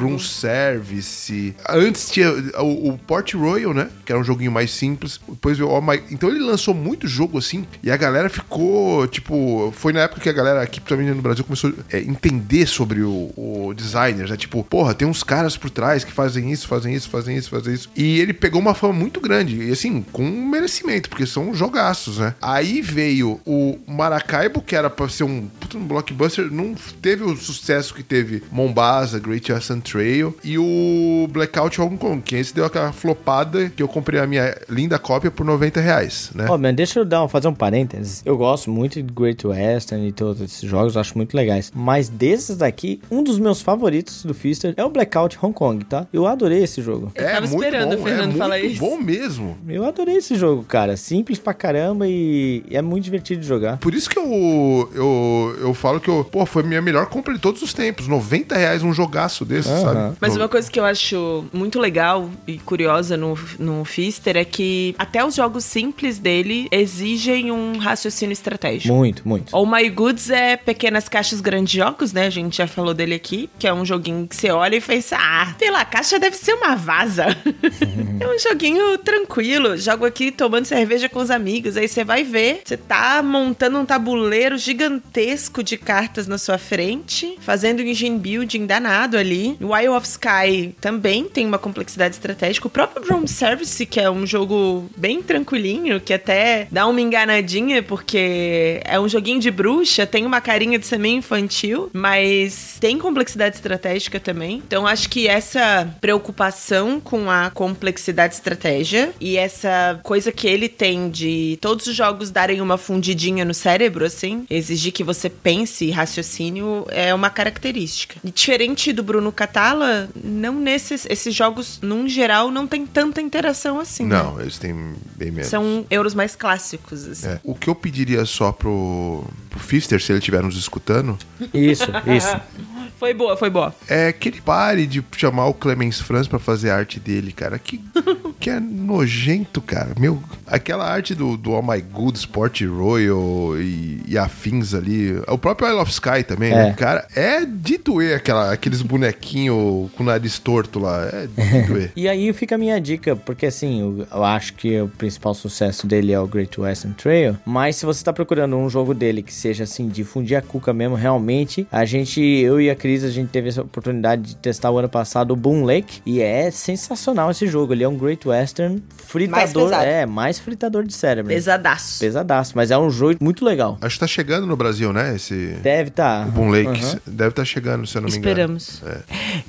Bruce Service. Antes tinha o, o Port Royal, né? Que era um joguinho mais simples. Depois veio o My... Então ele lançou muito jogo assim. E a galera ficou, tipo... Foi na época que a galera aqui, também no Brasil, começou a entender sobre o, o designer. Né? Tipo, porra, tem uns caras por trás que fazem isso, fazem isso, fazem isso, fazem isso. E ele pegou uma fama muito grande. E assim, com merecimento, porque são jogaços, né? Aí veio o Maracaibo, que era pra ser um puta um blockbuster, não teve o sucesso que teve Mombasa, Great Western Trail e o Blackout Hong Kong, que esse deu aquela flopada que eu comprei a minha linda cópia por 90 reais, né? Ó, mas deixa eu dar, um- fazer um parênteses. Eu gosto muito de Great Western e todos esses jogos, eu acho muito legais. Mas desses daqui, um dos meus favoritos do Fister é o Blackout Hong Kong, tá? Eu adorei esse jogo. Eu tava esperando o Fernando é falar muito isso. bom mesmo. Eu adorei esse jogo, cara. Simples pra caramba e é muito divertido de jogar. Por isso que eu, eu, eu falo que eu, pô, foi a minha melhor compra de todos os tempos. 90 reais um jogaço desse, Aham. sabe? Mas No- uma coisa que eu acho muito legal e curiosa no, no Fister é que até os jogos simples dele exigem um raciocínio estratégico. Muito, muito. O My Goods é pequenas caixas grandes jogos, né? A gente já falou dele aqui, que é um joguinho que você olha e faz, ah, sei lá, a caixa deve ser uma vaza. é um joguinho tranquilo. Jogo aqui tomando cerveja com os amigos. Aí você vai ver, você tá montando um tabuleiro gigantesco de cartas na sua frente, fazendo um engine building danado ali. O Wild of Sky também tem uma complexidade estratégica. O próprio Room Service, que é um jogo bem tranquilinho, que até dá uma enganadinha, porque é um joguinho de bruxa, tem uma carinha de ser meio infantil, mas tem complexidade estratégica também. Então acho que essa preocupação com a complexidade estratégia e essa coisa que ele tem de todos os jogos darem uma fundidinha no cérebro, assim, exigir que você pense e raciocínio é uma característica. E diferente do Bruno Catala, não nesses esses jogos, num geral, não tem tanta interação assim. né? Não, eles têm bem menos. São euros mais clássicos, assim. É. O que eu pediria só pro, pro Fister, se ele estiver nos escutando, Isso, isso. Foi boa, foi boa. É que ele pare de chamar o Clemens Franz pra fazer a arte dele, cara. Que, que é nojento, cara. Meu, aquela arte do, do All My Good, Sport Royal e, e afins ali. O próprio Isle of Sky também, É. né? Cara, é de doer aquela, aqueles bonequinhos com o nariz torto lá. É de doer. E aí fica a minha dica, porque assim, eu, eu acho que o principal sucesso dele é o Great Western Trail, mas se você tá procurando um jogo dele que seja assim, de fundir a cuca mesmo, realmente, a gente, eu e a Cris, a gente teve essa oportunidade de testar o ano passado o Boom Lake, e é sensacional esse jogo, ele é um Great Western fritador, pesado. é, mais fritador de cérebro. Pesadaço. Pesadaço, mas é um jogo muito legal. Acho que tá chegando no Brasil, né? Esse. Deve tá. O Boom Lake. Aham. Deve estar chegando, se eu não me engano. Esperamos.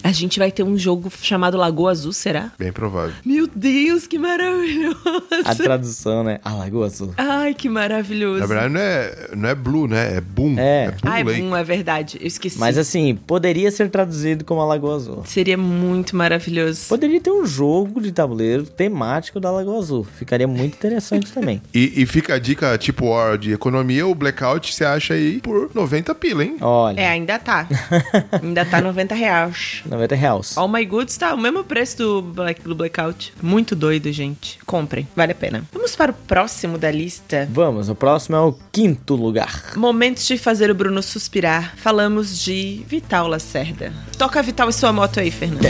A gente vai ter um jogo chamado Lagoa Azul, será? Bem provável. Meu Deus, que maravilhoso! A tradução, né? A Lagoa Azul. Ai, que maravilhoso. Na verdade, não é, não é Blue, né? É Boom. É. Boom Ai, Lake. bom, é verdade. Eu esqueci. Mas assim, poderia ser traduzido como a Lagoa Azul. Seria muito maravilhoso. Poderia ter um jogo de tabuleiro temático da Lagoa Azul. Ficaria muito interessante também. E, e fica a dica, tipo, ó, de economia, o Blackout você acha aí por 90 pila, hein? Olha, É, ainda tá. ainda tá 90 reais. 90 reais. All My Goods tá o mesmo preço do, Black, do Blackout. Muito doido, gente. Comprem, vale a pena. Vamos para o próximo da lista. Vamos, o próximo é o quinto lugar. Momentos de fazer o Bruno suspirar. Falamos de Vital Lacerda. Toca Vital e sua moto aí, Fernando.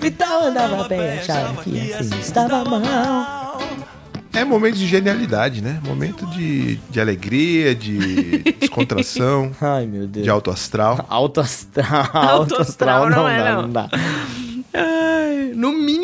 Vital andava bem, achava que assim estava mal. É momento de genialidade, né? Momento de, de alegria, de descontração, Ai, meu Deus. de alto astral. Alto astral. Alto Alto astral não, não é, dá, não. não dá.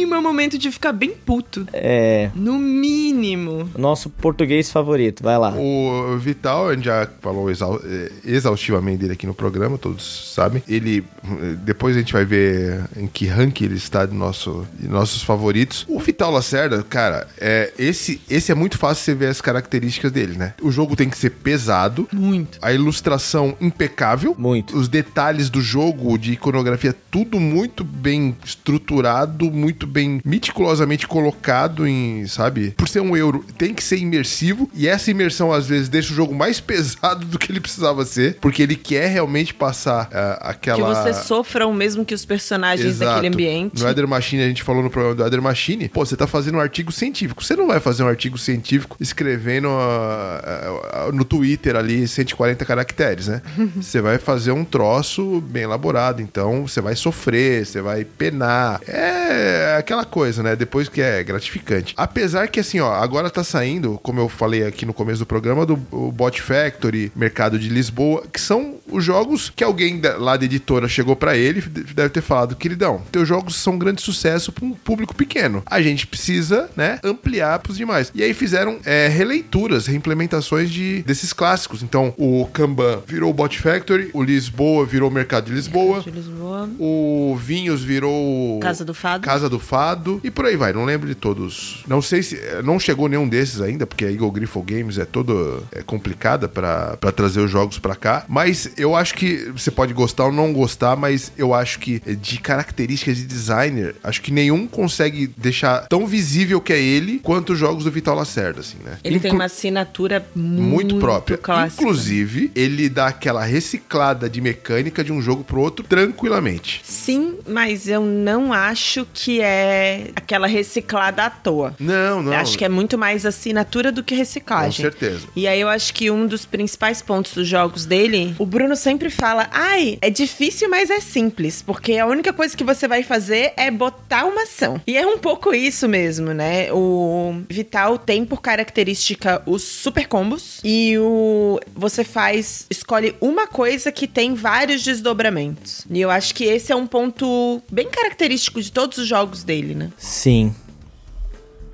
Mínimo é um momento de ficar bem puto. É, No mínimo. nosso português favorito, vai lá. O Vital, a gente já falou exau- eh, exaustivamente dele aqui no programa, todos sabem. Ele, eh, depois a gente vai ver em que ranking ele está de, nosso, de nossos favoritos. O Vital Lacerda, cara, é, esse, esse é muito fácil você ver as características dele, né? O jogo tem que ser pesado, Muito. a ilustração impecável, Muito. os detalhes do jogo, de iconografia, tudo muito bem estruturado, muito bem meticulosamente colocado em, sabe? Por ser um euro, tem que ser imersivo e essa imersão às vezes deixa o jogo mais pesado do que ele precisava ser, porque ele quer realmente passar ah, aquela Que você sofra o mesmo que os personagens Exato. daquele ambiente. No Eder Machine, a gente falou no programa do Eder Machine, pô, você tá fazendo um artigo científico. Você não vai fazer um artigo científico escrevendo ah, ah, no Twitter ali 140 caracteres, né? Você vai fazer um troço bem elaborado. Então, você vai sofrer, você vai penar. É aquela coisa, né? Depois que é gratificante. Apesar que, assim, ó, agora tá saindo, como eu falei aqui no começo do programa, do Bot Factory, Mercado de Lisboa, que são os jogos que alguém da- lá da editora chegou pra ele deve ter falado, queridão, teus jogos são um grande sucesso pra um público pequeno. A gente precisa, né, ampliar pros demais. E aí fizeram é, releituras, reimplementações de, desses clássicos. Então, o Kanban virou o Bot Factory, o Lisboa virou o Mercado de Lisboa, De Lisboa. o Vinhos virou Casa do Fado. Casa do Fado e por aí vai. Não lembro de todos. Não sei se não chegou nenhum desses ainda, porque a Eagle Griffle Games é toda é complicada pra pra trazer os jogos pra cá. Mas eu acho que você pode gostar ou não gostar, mas eu acho que de características de designer, acho que nenhum consegue deixar tão visível que é ele quanto os jogos do Vital Lacerda, assim, né? Ele tem Inclu- uma assinatura muito, muito própria. clássica. Inclusive, ele dá aquela reciclada de mecânica de um jogo pro outro tranquilamente. Sim, mas eu não acho que é aquela reciclada à toa. Não, não. Acho que é muito mais assinatura do que Com reciclagem. certeza. E aí eu acho que um dos principais pontos dos jogos dele, o Bruno sempre fala: "Ai, é difícil, mas é simples, porque a única coisa que você vai fazer é botar uma ação". E é um pouco isso mesmo, né? O Vital tem por característica os super combos e o você faz escolhe uma coisa que tem vários desdobramentos. E eu acho que esse é um ponto bem característico de todos os jogos dele, né? Sim.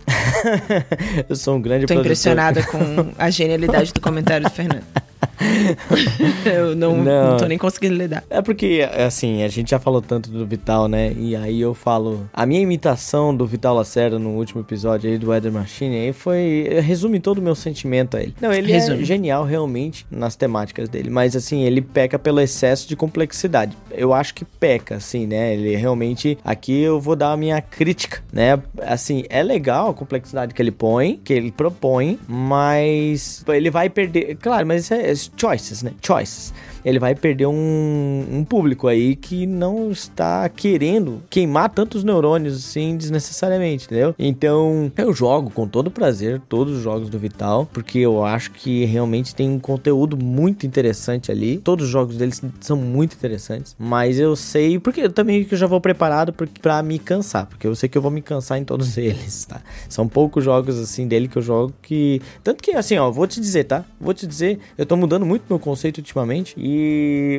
eu sou um grande Tô produtor. impressionada com a genialidade do comentário do Fernando. eu não, Não. não tô nem conseguindo lidar. É porque, assim, a gente já falou tanto do Vital, né? E aí eu falo. A minha imitação do Vital Lacerda no último episódio aí do Weather Machine aí foi. Resume todo o meu sentimento a ele. Não, ele é Resume. genial realmente nas temáticas dele. Mas, assim, ele peca pelo excesso de complexidade. Eu acho que peca, assim, né? Ele realmente. Aqui eu vou dar a minha crítica, né? Assim, é legal a complexidade que ele põe, que ele propõe, mas ele vai perder. Claro, mas isso é choice, isn't it? Choice. Ele vai perder um, um público aí que não está querendo queimar tantos neurônios assim desnecessariamente, entendeu? Então eu jogo com todo prazer todos os jogos do Vital, porque eu acho que realmente tem um conteúdo muito interessante ali. Todos os jogos deles são muito interessantes, mas eu sei, porque eu também que eu já vou preparado pra me cansar, porque eu sei que eu vou me cansar em todos eles, tá? São poucos jogos assim dele que eu jogo que. Tanto que assim, ó, vou te dizer, tá? Vou te dizer, eu tô mudando muito meu conceito ultimamente. E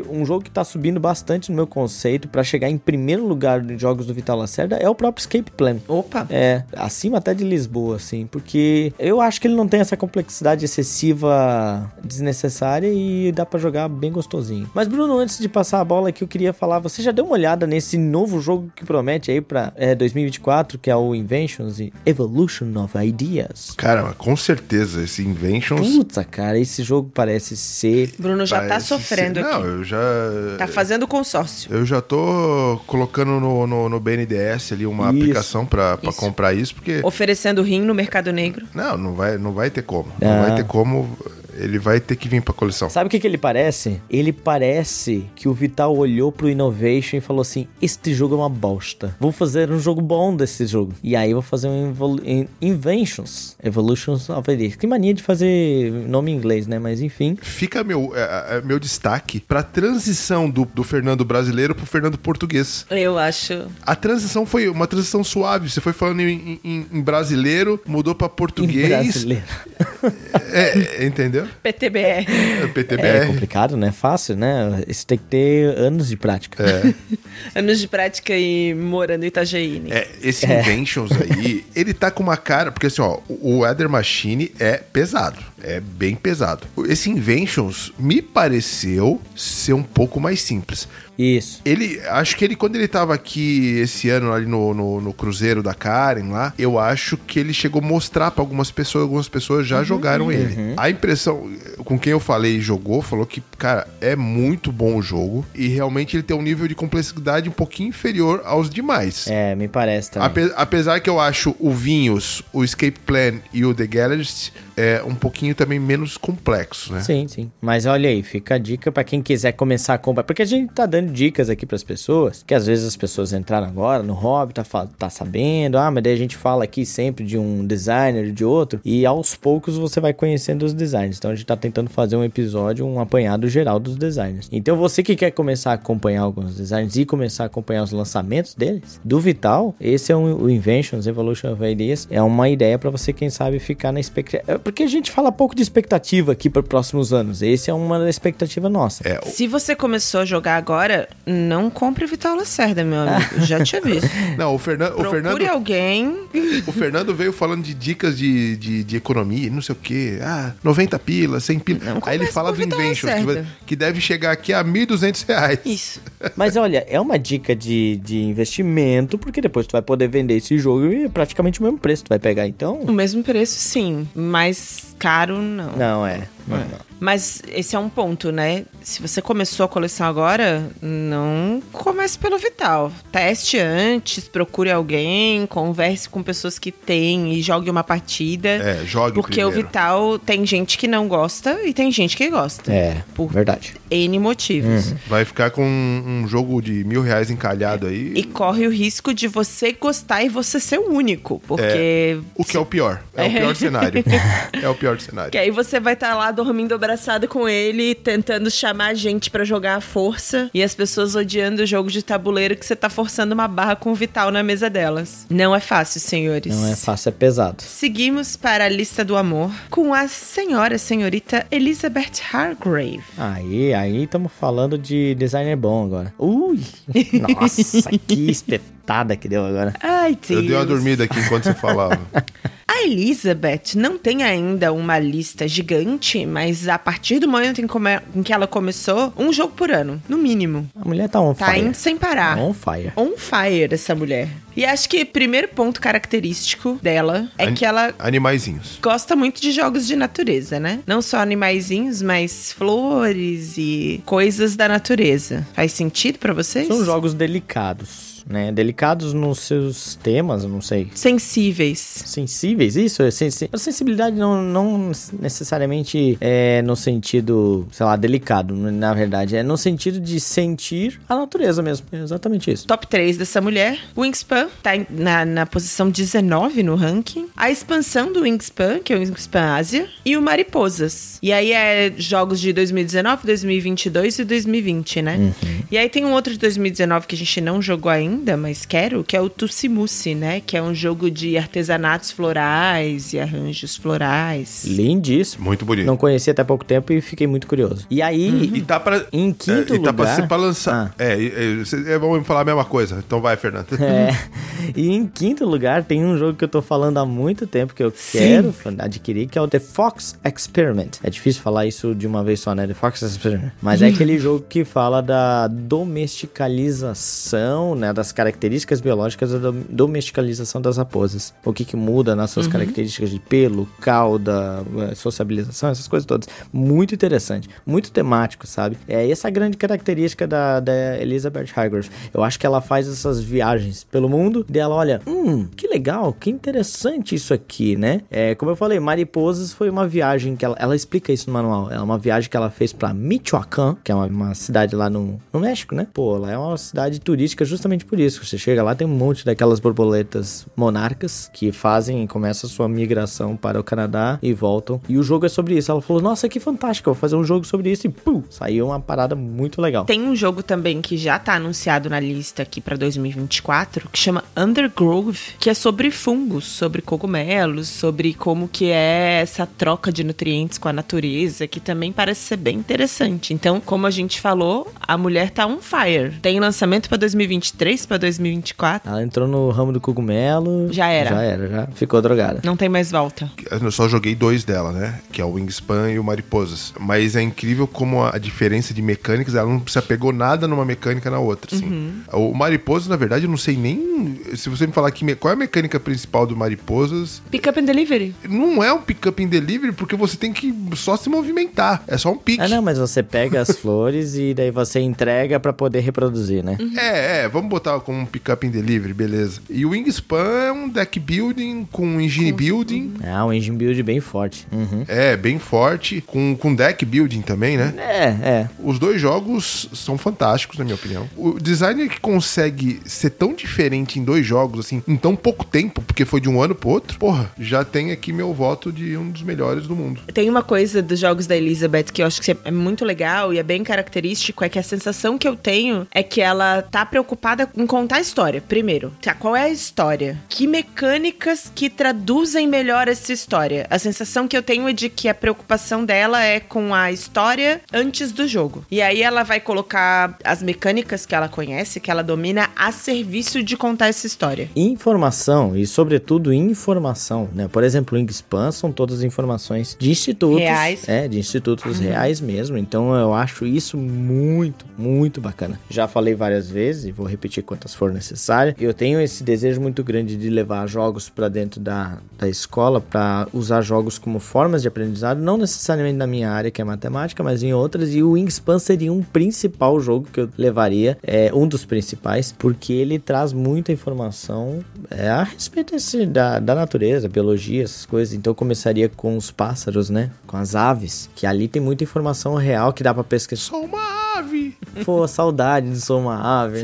um jogo que tá subindo bastante no meu conceito pra chegar em primeiro lugar de jogos do Vital Lacerda é o próprio Escape Plan. Opa! É, acima até de Lisboa, assim, porque eu acho que ele não tem essa complexidade excessiva desnecessária e dá pra jogar bem gostosinho. Mas, Bruno, antes de passar a bola aqui, eu queria falar, você já deu uma olhada nesse novo jogo que promete aí pra é, 2024, que é o Inventions e Evolution of Ideas? Cara, com certeza, esse Inventions. Putz, cara, esse jogo parece ser. Bruno já tá parece sofrendo ser- Não, aqui. eu já. Tá fazendo consórcio. Eu já tô colocando no, no, no BNDES ali uma Isso. aplicação Isso. comprar isso, porque. Oferecendo rim no mercado negro. Não, não vai, não vai ter como. Ah. Não vai ter como. Ele vai ter que vir pra coleção. Sabe o que, que ele parece? Ele parece que o Vital olhou pro Innovation e falou assim: Este jogo é uma bosta. Vou fazer um jogo bom desse jogo. E aí eu vou fazer um Evol in- Inventions. Evolutions of Ideas. Que mania de fazer nome em inglês, né? Mas enfim. Fica meu, é, é, meu destaque pra transição do, do Fernando brasileiro pro Fernando português. Eu acho. A transição foi uma transição suave. Você foi falando em, em- em brasileiro, mudou pra Em português. brasileiro. É, entendeu? PTBR. É, É PTBR. complicado, né? Fácil, né? Isso tem que ter anos de prática. É. Anos de prática e morando em Itajaí. né? É, esse Inventions aí, ele tá com uma cara. Porque assim, ó, o Weather Machine é pesado. É bem pesado. Esse Inventions me pareceu ser um pouco mais simples. Isso. Ele, acho que ele, quando ele tava aqui esse ano ali no, no, no Cruzeiro da Karen lá, eu acho que ele chegou a mostrar pra algumas pessoas, algumas pessoas já jogaram ele. A impressão, com quem eu falei e jogou, falou que, cara, é muito bom o jogo e realmente ele tem um nível de complexidade um pouquinho inferior aos demais. É, me parece também. Ape- apesar que eu acho o Vinhos, o Escape Plan e o The Galleries é um pouquinho também menos complexo, né? Sim, sim. Mas olha aí, fica a dica pra quem quiser começar a comprar. Porque a gente tá dando dicas aqui pras pessoas, que às vezes as pessoas entraram agora no hobby, tá, tá sabendo, ah, mas daí a gente fala aqui sempre de um designer, de outro, e aos poucos você vai conhecendo os designers. Então a gente tá tentando fazer um episódio, um apanhado geral dos designers. Então você que quer começar a acompanhar alguns designers e começar a acompanhar os lançamentos deles, do Vital, esse é um, o Inventions, Evolution of Ideas, é uma ideia pra você, quem sabe, ficar na expectativa. Porque a gente fala pouco de expectativa aqui para próximos anos. Esse é uma expectativa nossa. É, o- Se você começou a jogar agora, não compre Vital Lacerda, meu amigo. Já te aviso. não, o, Fernan, o Procure Fernando. alguém. O Fernando veio falando de dicas de, de, de economia, não sei o quê. Ah, 90 pila, 100 pila. Não Aí ele fala do vai- que deve chegar aqui a 1.200 reais. Isso. Mas olha, é uma dica de, de investimento, porque depois tu vai poder vender esse jogo e é praticamente o mesmo preço tu vai pegar. Então, O mesmo preço, sim. Mas caro, não. não é. Não, não. Mas esse é um ponto, né? Se você começou a coleção agora, não comece pelo Vital. Teste antes, procure alguém, converse com pessoas que têm e jogue uma partida. É, jogue Porque primeiro. o Vital tem gente que não gosta e tem gente que gosta. É, Por verdade. N motivos. Vai ficar com um, um jogo de mil reais encalhado aí. E corre o risco de você gostar e você ser o único. Porque. O que é o pior. É, o pior cenário. É o pior cenário. Que aí você vai estar lá dormindo abraçado com ele, tentando chamar a gente pra jogar à força. E as pessoas odiando o jogo de tabuleiro que você tá forçando uma barra com o Vital na mesa delas. Não é fácil, senhores. Não é fácil, é pesado. Seguimos para a lista do amor com a senhora, senhorita Elizabeth Hargrave. Aí, aí estamos falando de designer bom agora. Ui! Nossa, que espetada que deu agora. Ai, Deus. Eu dei uma dormida aqui enquanto você falava. A Elizabeth não tem ainda uma lista gigante, mas a partir do momento em, come- em que ela começou, um jogo por ano, no mínimo. A mulher tá on Tá fire. indo sem parar. On fire. On fire essa mulher. E acho que o primeiro ponto característico dela é An- que ela Animaizinhos. gosta muito de jogos de natureza, né? Não só animaizinhos, mas flores e coisas da natureza. Faz sentido pra vocês? São jogos delicados, né? Delicados nos seus temas, não sei. sensíveis. Sensíveis, isso? É sensi... A sensibilidade não, não necessariamente é no sentido, sei lá, delicado, na verdade. É no sentido de sentir a natureza mesmo. É exatamente isso. Top 3 dessa mulher. Wingspan tá na, na posição 19 no ranking. A expansão do Wingspan, que é o Wingspan Ásia. E o Mariposas. E aí é jogos de 2019, 2022 e 2020, né? E aí tem um outro de 2019 que a gente não jogou ainda, mas quero, que é o Tussimusi, né? Que é um jogo de artesanatos florais e arranjos florais. Lindíssimo. Muito bonito. Não conheci até pouco tempo e fiquei muito curioso. E aí, E tá pra. em quinto é, e tá pra lugar... ser pra lançar. Ah. É, e- e- cê- é, vamos falar a mesma coisa. Então vai, Fernando. É. E em quinto lugar tem um jogo que eu tô falando há muito tempo que eu quero adquirir, que é o The Fox Experiment. É difícil falar isso de uma vez só, né? The Fox Experiment. Mas é aquele jogo que fala da domesticalização, né? Das características biológicas da dom- domesticalização das raposas. O que que muda nas suas características de pelo, cauda, eh, sociabilização, essas coisas todas. Muito interessante. Muito temático, sabe? É essa grande característica da, da Elizabeth Hargrave. Eu acho que ela faz essas viagens pelo mundo e ela olha, hum, que legal, que interessante isso aqui, né? É, como eu falei, Mariposas foi uma viagem que ela, ela explica isso no manual. É uma viagem que ela fez pra Michoacán, que é uma, uma cidade lá no, no México, né? Pô, lá é uma cidade turística justamente por isso. Você chega lá, tem um monte daquelas borboletas monarcas que fazem e começam a sua migração para o Canadá e voltam. E o jogo é sobre isso. Ela falou, nossa, que fantástico, vou fazer um jogo sobre isso e pum, saiu uma parada muito legal. Tem um jogo também que já tá anunciado na lista aqui pra 2024, que chama Undergrove, que é sobre fungos, sobre cogumelos, sobre como que é essa troca de nutrientes com a natureza, que também parece ser bem interessante. Então, como a gente falou, a mulher tá on fire. Tem lançamento pra 2023, pra 2024. Ela entrou no ramo do cogumelo. Já era. Já era, já ficou drogada. Não tem mais volta. Eu só joguei dois dela, né? Que é o Wingspan e o Mariposas. Mas é incrível como a diferença de mecânicas, ela não se apegou nada numa mecânica na outra, assim. O Mariposas, na verdade, eu não sei nem... Se você me falar que me- qual é a mecânica principal do Mariposas, Pick up and delivery. não é um pick-up in delivery, porque você tem que só se movimentar. É só um pique. Ah, não, mas você pega as flores e daí você entrega pra poder reproduzir, né? É, é, vamos botar como um pick-up in delivery, beleza. E o Wingspan é um deck building com engine building. É um engine build bem forte. Uhum. É, bem forte, com, com deck building também, né? É, é. Os dois jogos são fantásticos, na minha opinião. O designer que consegue ser tão diferente em dois jogos, assim, em tão pouco tempo, porque foi de um ano pro outro, porra, já tem aqui meu voto de um dos melhores do mundo. Tem uma coisa dos jogos da Elizabeth que eu acho que é muito legal e é bem característico, é que a sensação que eu tenho é que ela tá preocupada em contar a história. Primeiro, tá, qual é a história? Que mecânicas que traduzem melhor essa história? A sensação que eu tenho é de que a preocupação dela é com a história antes do jogo. E aí ela vai colocar as mecânicas que ela conhece, que ela domina, a serviço de contar essa história. Informação e, sobretudo, informação, né? Por exemplo, o Wingspan são todas informações de institutos. Reais. É, de institutos reais mesmo. Então eu acho isso muito, muito bacana. Já falei várias vezes e vou repetir quantas for necessárias. Eu tenho esse desejo muito grande de levar jogos para dentro da, da escola, para usar jogos como formas de aprendizado, não necessariamente na minha área, que é matemática, mas em outras. E o Wingspan seria um principal jogo que eu levaria, é um dos principais, porque ele traz muita informação é, a respeito desse, da, da natureza, biologia, essas coisas. Então eu começaria com os pássaros, né? Com as aves, que ali tem muita informação real que dá pra pesquisar. Sou uma ave! Pô, saudade de sou uma ave.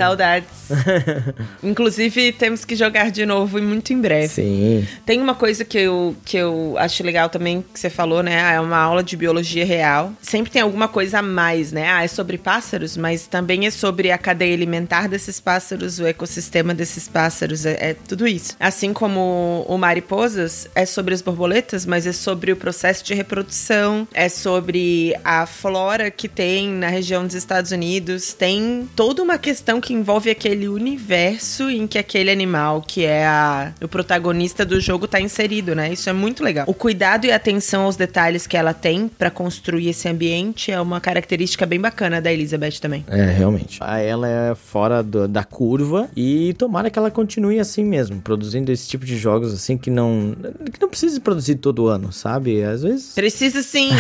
né? Inclusive, temos que jogar de novo e muito em breve. Sim. Tem uma coisa que eu, que eu acho legal também que você falou, né? Ah, é uma aula de biologia real. Sempre tem alguma coisa a mais, né? Ah, é sobre pássaros, mas também é sobre a cadeia alimentar desses pássaros, o ecossistema desses pássaros, é, é tudo isso. Assim como o mariposas é sobre as borboletas, mas é sobre o processo de reprodução, é sobre a flora que tem na região dos Estados Unidos, tem toda uma questão que envolve aquele universo em que aquele animal, que é a, o protagonista do jogo, tá inserido, né? Isso é muito legal. O cuidado e atenção aos detalhes que ela tem para construir esse ambiente é uma característica bem bacana da Elizabeth também. É, realmente. Ah, Ela é fora do- da curva e tomara que ela continue assim mesmo, produzindo esse tipo de jogos assim que não que não precisa produzir todo ano, sabe? Às vezes Precisa sim.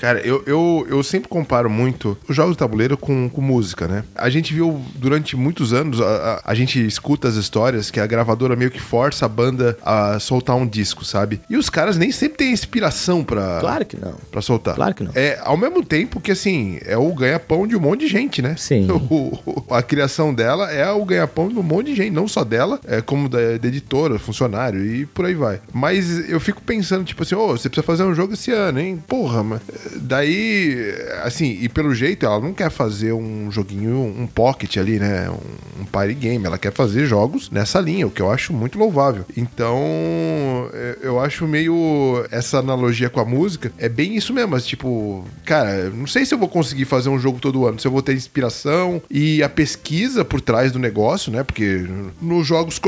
Cara, eu, eu, eu sempre comparo muito os jogos de tabuleiro com, com música, né? A gente viu durante muitos anos, a, a, a gente escuta as histórias que a gravadora meio que força a banda a soltar um disco, sabe? E os caras nem sempre têm inspiração pra, claro que não. pra soltar. Claro que não. É, ao mesmo tempo que, assim, é o ganha-pão de um monte de gente, né? Sim. O- o- a criação dela é o ganha-pão de um monte de gente, não só dela, é como da, da editora, funcionário e por aí vai. Mas eu fico pensando, tipo assim, ô, você precisa fazer um jogo esse ano, hein? Porra, mas. Daí, assim, e pelo jeito, ela não quer fazer um joguinho, um pocket ali, né? Um, um party game. Ela quer fazer jogos nessa linha, o que eu acho muito louvável. Então, é, eu acho meio essa analogia com a música é bem isso mesmo, mas tipo, cara, não sei se eu vou conseguir fazer um jogo todo ano, se eu vou ter inspiração e a pesquisa por trás do negócio, né? Porque nos jogos,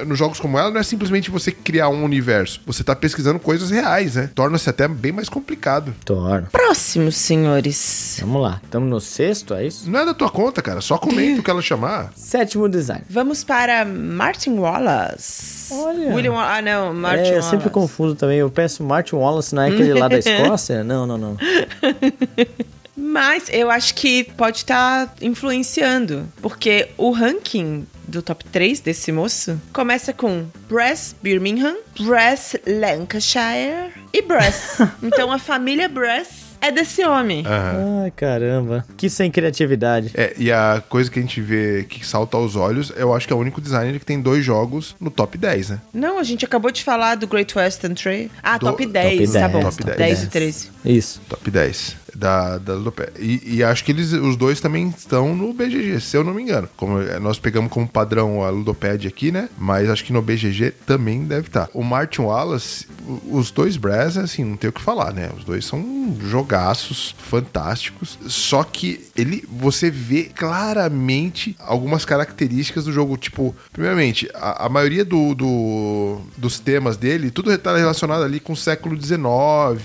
é- nos jogos como ela não é simplesmente você criar um universo, você tá pesquisando coisas reais, né? Torna-se até bem mais complicado. Torna. Próximos, senhores. Vamos lá. Estamos no sexto, é isso? Não é da tua conta, cara, só comenta o que ela chamar. Sétimo design. Vamos para Martin Wallace. Olha. William Wa- Ah, não, Martin é, eu Wallace. sempre confundo também. Eu peço Martin Wallace, não é aquele lá da Escócia? Não, não, não. Mas eu acho que pode estar influenciando. Porque o ranking do top 3 desse moço começa com Brass Birmingham, Brass Lancashire e Brass. então a família Brass é desse homem. Aham. Ai, caramba. Que sem criatividade. É, e a coisa que a gente vê que salta aos olhos, eu acho que é o único designer que tem dois jogos no top 10, né? Não, a gente acabou de falar do Great Western Trail. Ah, Do- top 10, top tá 10, bom. top 10, 10. e 13. Isso. Top 10 da, da. E, e acho que eles, os dois também estão no BGG, se eu não me engano. Como é, nós pegamos como padrão a Ludopad aqui, né? Mas acho que no BGG também deve estar. O Martin Wallace, os dois Brass, assim, não tem o que falar, né? Os dois são jogaços fantásticos. Só que ele, você vê claramente algumas características do jogo. Tipo, primeiramente, a, a maioria do, do- dos temas dele, tudo está relacionado ali com o século XIX.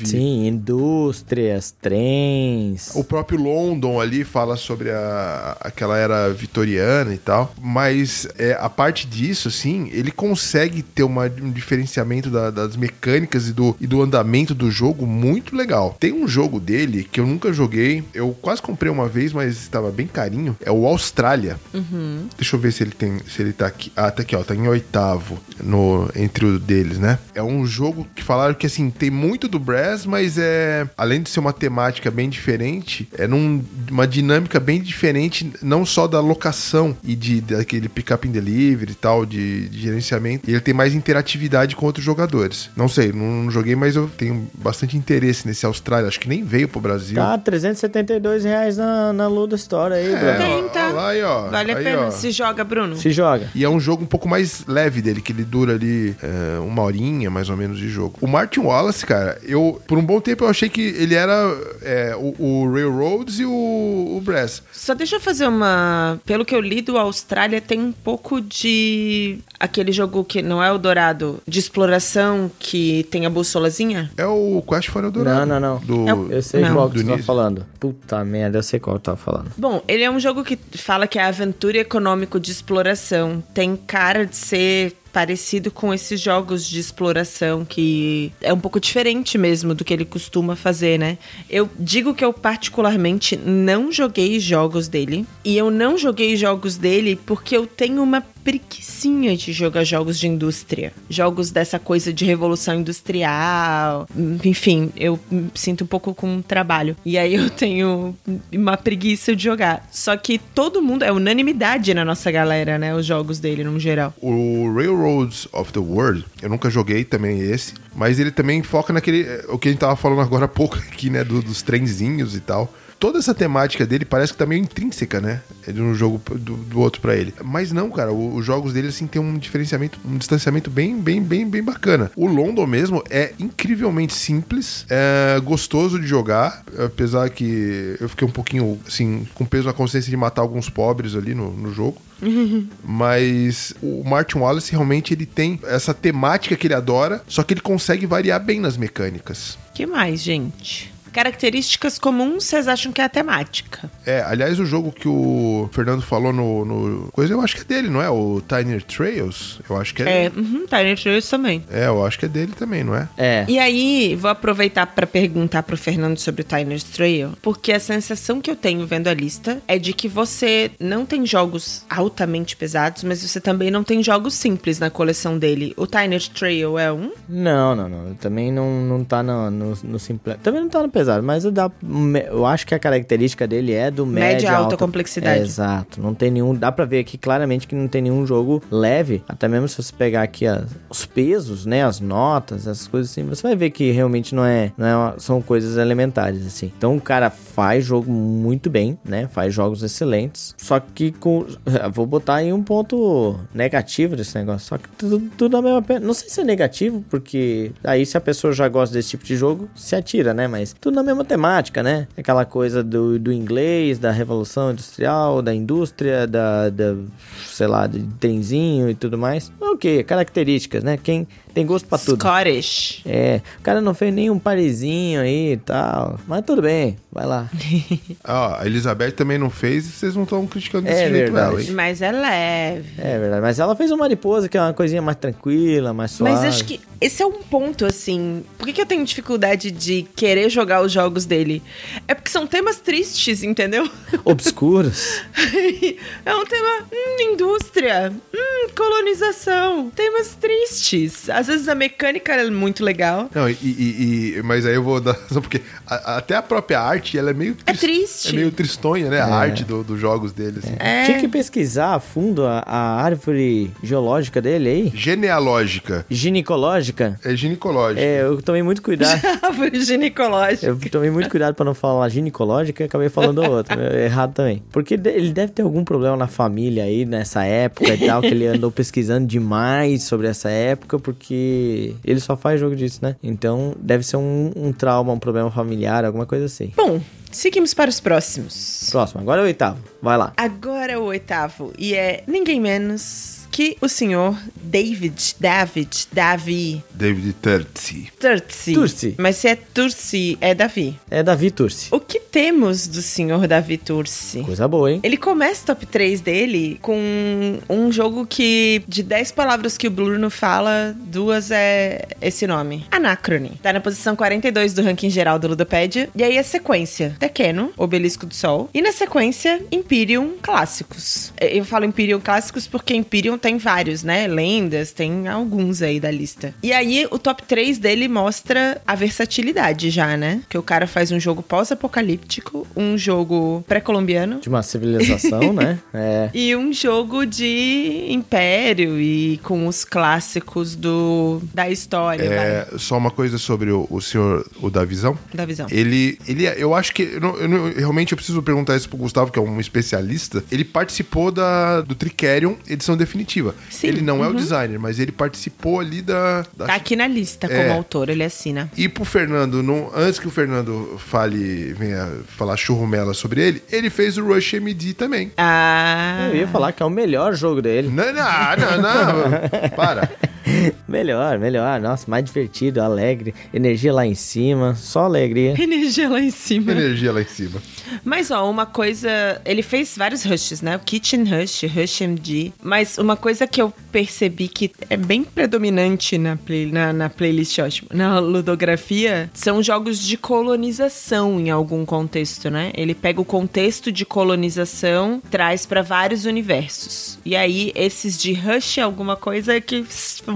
Sim, indústrias, trens. O próprio London ali fala sobre a, aquela era vitoriana e tal. Mas é, a parte disso, assim, ele consegue ter uma- um diferenciamento da- das mecânicas e do, e do andamento do jogo muito legal. Tem um jogo dele que eu nunca joguei. Eu quase comprei uma vez, mas estava bem carinho. É o Austrália. Deixa eu ver se ele tem. Se ele tá aqui. Ah, tá aqui, ó. Tá em oitavo no, entre o deles, né? É um jogo que falaram que assim, tem muito do Brass, mas é. Além de ser uma temática bem diferente, é numa dinâmica bem diferente, não só da locação e de daquele pick-up in delivery e tal, de, de gerenciamento. E ele tem mais interatividade com outros jogadores. Não sei, não, não joguei, mas eu tenho bastante interesse nesse Austrália. Acho que nem veio pro Brasil. Tá, 372 reais na, na Luda Store aí, É, Bruno. Tem, ó, tá. lá aí, ó. Vale a Aí, pena. ó. Se joga, Bruno. Se joga. E é um jogo um pouco mais leve dele, que ele dura ali é, uma horinha, mais ou menos, de jogo. O Martin Wallace, cara, eu, por um bom tempo, eu achei que ele era é, o, o Railroads e o, o Brass. Só deixa eu fazer uma. Pelo que eu li do Austrália, tem um pouco de. Aquele jogo que não é o Dourado, de exploração, que tem a bussolazinha. É o Quest for Eldorado. Não, não, não. Do, É o- Eu sei Não. qual que Do você tá falando. Puta merda, eu sei qual que tá falando. Bom, ele é um jogo que fala que é aventura econômico de exploração. Tem cara de ser parecido com esses jogos de exploração que é um pouco diferente mesmo do que ele costuma fazer, né? Eu digo que eu particularmente não joguei jogos dele e eu não joguei jogos dele porque eu tenho uma preguiçinha de jogar jogos de indústria, jogos dessa coisa de revolução industrial, enfim, eu sinto um pouco com trabalho. E aí eu tenho uma preguiça de jogar. Só que todo mundo, é unanimidade na nossa galera, né? Os jogos dele no geral. O Railroads of the World, eu nunca joguei também esse, Mas ele também foca naquele. O que a gente tava falando agora há pouco aqui, né? do- dos trenzinhos e tal. Toda essa temática dele parece que tá meio intrínseca, né? De um jogo do, do outro pra ele. Mas não, cara, o- os jogos dele, assim, tem um diferenciamento, um distanciamento bem, bem, bem, bem bacana. O London mesmo é incrivelmente simples, é gostoso de jogar, apesar que eu fiquei um pouquinho, assim, com peso na consciência de matar alguns pobres ali no, no jogo. Mas o Martin Wallace realmente ele tem essa temática que ele adora, só que ele consegue variar bem nas mecânicas. que mais, gente? Características comuns, vocês acham que é a temática? É, aliás, o jogo que o Fernando falou no, no coisa, eu acho que é dele, não é? O Tiny Trails? Eu acho que é. É, uhum, Tiny Trails também. É, eu acho que é dele também, não é? É. E aí, vou aproveitar para perguntar pro Fernando sobre o Tiner's Trail, porque a sensação que eu tenho vendo a lista é de que você não tem jogos altamente pesados, mas você também não tem jogos simples na coleção dele. O Tiner's Trail é um? Não, não, não. Também não, não tá no, no, no simple. Também não tá no pesado, mas eu, dá, eu acho que a característica dele é do médio Média alta complexidade. É, exato. Não tem nenhum. Dá pra ver aqui claramente que não tem nenhum jogo leve. Até mesmo se você pegar aqui as- os pesos, né? As notas, essas coisas assim, você vai ver que realmente não é. Não é uma- são coisas elementares, assim. Então o cara faz jogo muito bem, né? Faz jogos excelentes. Só que com. Vou botar aí um ponto negativo desse negócio. Só que tudo, tudo a mesma pena. Não sei se é negativo, porque aí se a pessoa já gosta desse tipo de jogo, se atira, né? Mas tudo na mesma temática, né? Aquela coisa do, do inglês, da revolução industrial, da indústria, da, da sei lá, de trenzinho e tudo mais. Ok, características, né? Quem tem gosto pra tudo. Scottish. É, o cara não fez nenhum parezinho aí e tal. Mas tudo bem, vai lá. Ah, a Elizabeth também não fez e vocês não estão criticando desse É jeito verdade. ela, hein? Mas é leve. É verdade, mas ela fez uma mariposa que é uma coisinha mais tranquila, mais suave. Mas acho que esse é um ponto, assim. Por que, que eu tenho dificuldade de querer jogar os jogos dele? É porque são temas tristes, entendeu? Obscuros. é um tema. Hum, indústria. Hum, colonização. Temas tristes. Às vezes a mecânica é muito legal. Não, e, e- e- mas aí eu vou dar. Só porque a- até a própria arte, ela é meio. É tris- triste. É meio tristonha, né? A arte do- dos jogos dele. assim. É. Tinha que pesquisar a fundo a, a árvore geológica dele aí. Genealógica. Ginecológica. É ginecológica. É, eu tomei muito cuidado. Árvore ginecológica. Eu tomei muito cuidado pra não falar ginecológica e acabei falando outra. É Errado também. Porque ele deve ter algum problema na família aí nessa época e tal, que ele andou pesquisando demais sobre essa época, porque ele só faz jogo disso, né? Então deve ser um, um trauma, um problema familiar, alguma coisa assim. Bom, seguimos para os próximos. Próximo, agora é o oitavo. Vai lá. Agora é o oitavo. E é ninguém menos que o senhor David, David, Davi, David Turtzi. Tursi. Tursi. Mas se é Tursi, é Davi. É Davi Turci. O que temos do senhor Davi Tursi? Coisa boa, hein? Ele começa o top 3 dele com um jogo que, de 10 palavras que o Bruno fala, duas é esse nome: Anacrone. Tá na posição 42 do ranking geral do Ludopedia. E aí a sequência: Tequeno, Obelisco do Sol. E na sequência, Imperium Clássicos. Eu falo Imperium Clássicos porque Imperium tem vários, né? Lendas, tem alguns aí da lista. E aí o top 3 dele mostra a versatilidade já, né? Que o cara faz um jogo pós-apocalíptico, um jogo pré-colombiano. De uma civilização, né? É. E um jogo de império e com os clássicos do da história, É, só uma coisa sobre o, o senhor, o da visão. da visão. Ele, ele, eu acho que, eu eu realmente eu preciso perguntar isso pro Gustavo, que é um especialista. Ele participou da, do Tricerion edição definitiva. Sim, Ele não é o uhum. designer, mas ele participou ali da... da- Tá aqui na lista como É. autor, ele assina. E pro Fernando, não- antes que o Fernando fale, venha falar churrumela sobre ele, ele fez o Rush MD também. Ah. Eu ia falar que é o melhor jogo dele. Não, não, não, não. Para. Melhor, melhor. Nossa, mais divertido, alegre. Energia lá em cima, só alegria. Energia lá em cima. Energia lá em cima. Mas, ó, uma coisa. Ele fez vários rushes, né? O Kitchen Rush, Rush MD. Mas uma coisa que eu percebi que é bem predominante na, play- na, na playlist, ótimo, na ludografia, são jogos de colonização em algum contexto, né? Ele pega o contexto de colonização, traz pra vários universos. E aí, esses de Rush, alguma coisa que.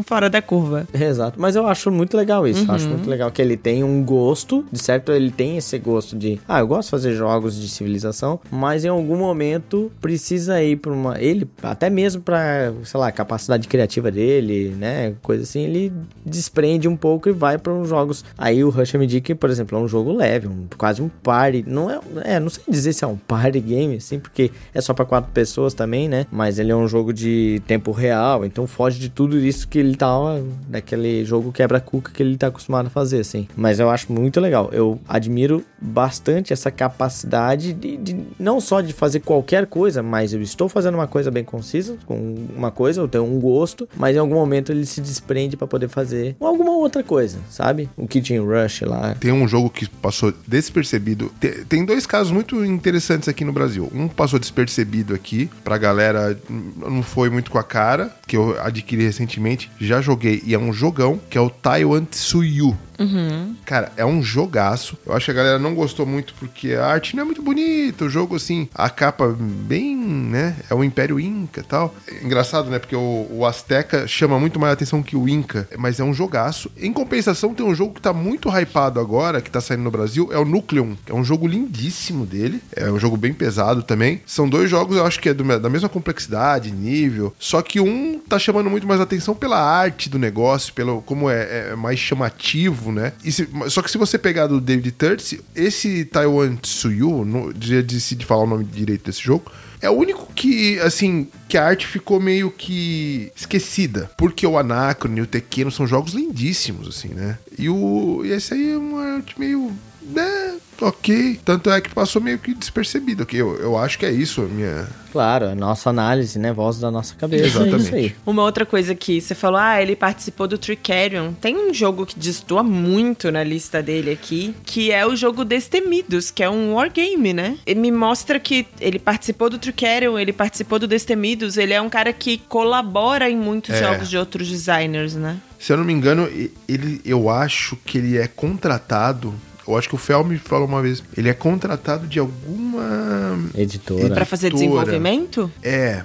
Fora da curva. Exato, mas eu acho muito legal isso. Uhum. Acho muito legal que ele tem um gosto, de certo, ele tem esse gosto de, ah, eu gosto de fazer jogos de civilização, mas em algum momento precisa ir para uma, ele até mesmo para, sei lá, capacidade criativa dele, né, coisa assim, ele desprende um pouco e vai para uns jogos. Aí o Rush me que, por exemplo, é um jogo leve, um, quase um party, não é, é, não sei dizer se é um party game assim, porque é só para quatro pessoas também, né? Mas ele é um jogo de tempo real, então foge de tudo isso que ele tava daquele jogo quebra-cuca que ele tá acostumado a fazer, assim. Mas eu acho muito legal. Eu admiro bastante essa capacidade de, de não só de fazer qualquer coisa, mas eu estou fazendo uma coisa bem concisa, com uma coisa, eu tenho um gosto, mas em algum momento ele se desprende para poder fazer alguma outra coisa, sabe? O Kitchen Rush lá. Tem um jogo que passou despercebido. Tem dois casos muito interessantes aqui no Brasil. Um passou despercebido aqui, pra galera não foi muito com a cara, que eu adquiri recentemente, já joguei e é um jogão, que é o Taiwan Tsuyu. Uhum. Cara, é um jogaço. Eu acho que a galera não gostou muito porque a arte não é muito bonita. O jogo, assim, a capa bem, né? É o Império Inca e tal. É engraçado, né? Porque o, o Azteca chama muito mais atenção que o Inca, mas é um jogaço. Em compensação, tem um jogo que tá muito hypado agora, que tá saindo no Brasil, é o Nucleum, que é um jogo lindíssimo dele. É um jogo bem pesado também. São dois jogos, eu acho que é do, da mesma complexidade, nível. Só que um tá chamando muito mais atenção pela arte do negócio, pelo como é, é mais chamativo né? Se, só que se você pegar do David Turtz, esse Taiwan Tsuyu, já decidi falar o nome direito desse jogo, é o único que, assim, que a arte ficou meio que esquecida. Porque o Anacron e o Tekkeno são jogos lindíssimos, assim, né? E, o, e esse aí é uma arte meio... Né, ok. Tanto é que passou meio que despercebido. Que eu, eu acho que é isso a minha Claro, a nossa análise, né? Voz da nossa cabeça. Exatamente. É isso aí. Uma outra coisa que você falou, ah, ele participou do Tricarion. Tem um jogo que destoa muito na lista dele aqui, que é o jogo Destemidos, que é um wargame, né? Ele me mostra que ele participou do Tricarion, ele participou do Destemidos, ele é um cara que colabora em muitos É. jogos de outros designers, né? Se eu não me engano, ele, eu acho que ele é contratado. Eu acho que o Fel me falou uma vez. Ele é contratado de alguma. Editora. Pra fazer desenvolvimento? É.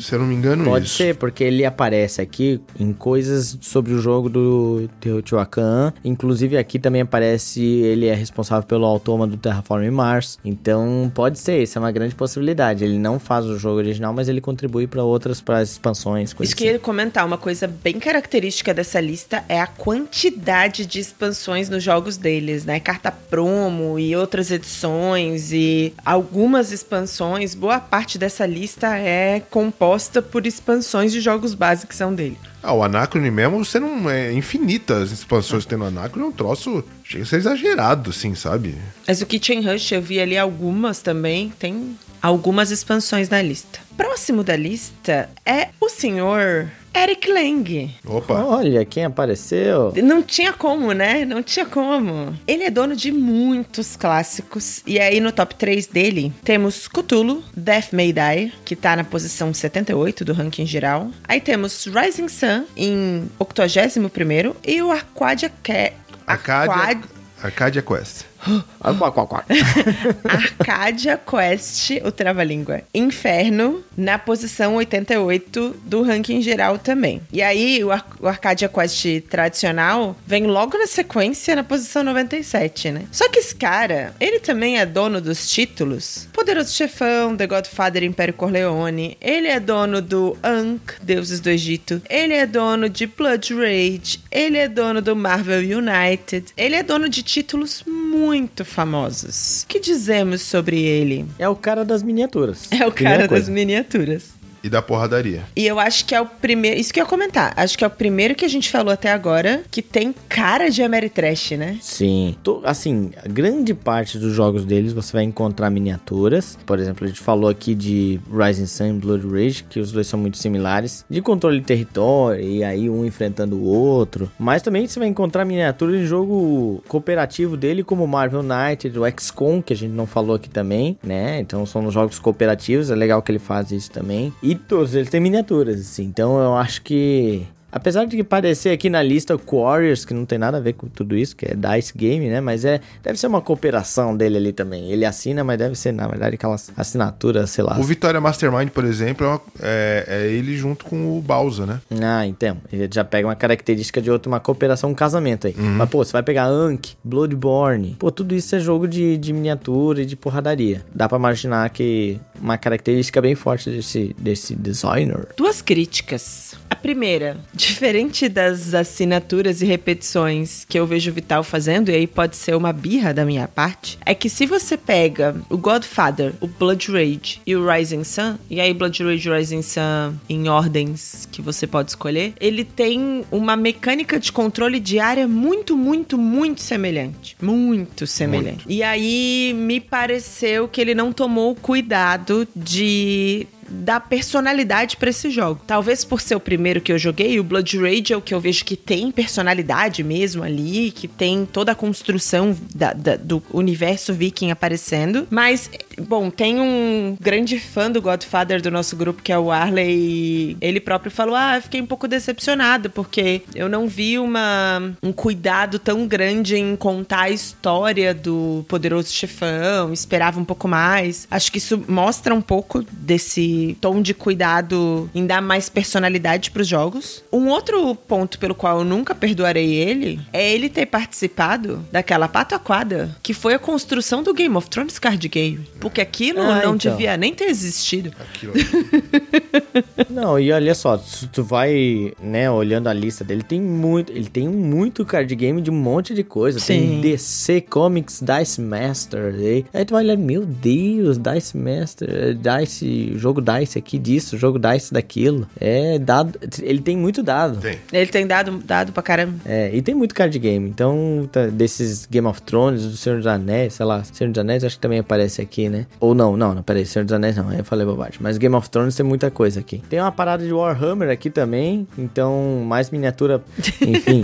Se eu não me engano, Pode isso. ser, porque ele aparece aqui em coisas sobre o jogo do Teotihuacan. Inclusive aqui também aparece, ele é responsável pelo automa do Terraform Mars. Então pode ser, isso é uma grande possibilidade. Ele não faz o jogo original, mas ele contribui para outras, para expansões, coisas Isso que eu ia comentar, uma coisa bem característica dessa lista é a quantidade de expansões nos jogos deles, né? Carta promo e outras edições e algumas expansões, boa parte dessa lista é composta por expansões de jogos básicos que são dele. Ah, o Anacrone mesmo, você não. É infinita as expansões no Anacrone, é um troço. Chega a ser exagerado, assim, sabe? Mas o Kitchen Rush eu vi ali algumas também, tem algumas expansões na lista. Próximo da lista é o senhor Eric Lang. Opa. Olha quem apareceu. Não tinha como, né? Não tinha como. Ele é dono de muitos clássicos. E aí, no top 3 dele, temos Cthulhu, Death May Die, que tá na posição 78 do ranking geral. Aí temos Rising Sun, em 81º. E o Arcadia... Ca... Arcadia, Arcad- Arcadia Quest. Ah. Arcadia Quest, o trava-língua. Inferno, na posição 88 do ranking geral também. E aí, o, Ar o Arcadia Quest tradicional vem logo na sequência, na posição 97, né? Só que esse cara, ele também é dono dos títulos Poderoso Chefão, The Godfather Império Corleone. Ele é dono do Ankh, Deuses do Egito. Ele é dono de Blood Rage. Ele é dono do Marvel United. Ele é dono de títulos muito famosos. O que dizemos sobre ele? É o cara das miniaturas. É o cara das miniaturas. E da porradaria. E eu acho que é o primeiro. Isso que eu ia comentar. Acho que é o primeiro que a gente falou até agora que tem cara de Ameritrash, né? Sim. To- assim, a grande parte dos jogos deles você vai encontrar miniaturas. Por exemplo, a gente falou aqui de Rising Sun e Blood Rage, que os dois são muito similares. De controle de território, e aí um enfrentando o outro. Mas também você vai encontrar miniaturas em jogo cooperativo dele, como Marvel United, o XCOM, que a gente não falou aqui também, né? Então são nos jogos cooperativos, é legal que ele faz isso também. E todos eles têm miniaturas, assim. Então eu acho que Apesar de parecer aqui na lista Warriors, que não tem nada a ver com tudo isso, que é Dice Game, né? Mas é deve ser uma cooperação dele ali também. Ele assina, mas deve ser, na verdade, aquelas assinaturas, sei lá. O Vitória Mastermind, por exemplo, é, uma- é- é ele junto com o Bowser, né? Ah, então. Ele já pega uma característica de outra, uma cooperação, um casamento aí. Mas, pô, você vai pegar Anki, Bloodborne. Pô, tudo isso é jogo de, de miniatura e de porradaria. Dá pra imaginar que uma característica bem forte desse, desse designer. Duas críticas. A primeira, diferente das assinaturas e repetições que eu vejo o Vital fazendo, e aí pode ser uma birra da minha parte, é que se você pega o Godfather, o Blood Rage e o Rising Sun, e aí Blood Rage e Rising Sun em ordens que você pode escolher, ele tem uma mecânica de controle de área muito, muito, muito semelhante. Muito semelhante. E aí me pareceu que ele não tomou o cuidado de dar personalidade pra esse jogo. Talvez por ser o primeiro que eu joguei, o Blood Rage é o que eu vejo que tem personalidade mesmo ali, que tem toda a construção da- da- do universo viking aparecendo. Mas, bom, tem um grande fã do Godfather do nosso grupo, que é o Arley, ele próprio falou: Ah, fiquei um pouco decepcionado, porque eu não vi uma, um cuidado tão grande em contar a história do poderoso chefão, esperava um pouco mais. Acho que isso mostra um pouco desse tom de cuidado em dar mais personalidade pros jogos. Um outro ponto pelo qual eu nunca perdoarei ele é ele ter participado daquela pataquada que foi a construção do Game of Thrones card game. Porque aquilo Ah, não então. devia nem ter existido. Aquilo. Não, e olha só, se tu vai, né, olhando a lista dele, tem muito, ele tem muito card game de um monte de coisa. Tem Sim. DC Comics Dice Master, aí, aí tu vai olhar, meu Deus, Dice Master, Dice, jogo Dice aqui disso, jogo Dice daquilo. É dado, ele tem muito dado. Tem. Ele tem dado, dado pra caramba. É, e tem muito card game. Então, tá, desses Game of Thrones, do Senhor dos Anéis, sei lá, Senhor dos Anéis acho que também aparece aqui, né? Ou não, não, não, peraí, Senhor dos Anéis não, eu falei bobagem. Mas Game of Thrones tem muita coisa aqui. Tem uma parada de Warhammer aqui também, então mais miniatura, enfim.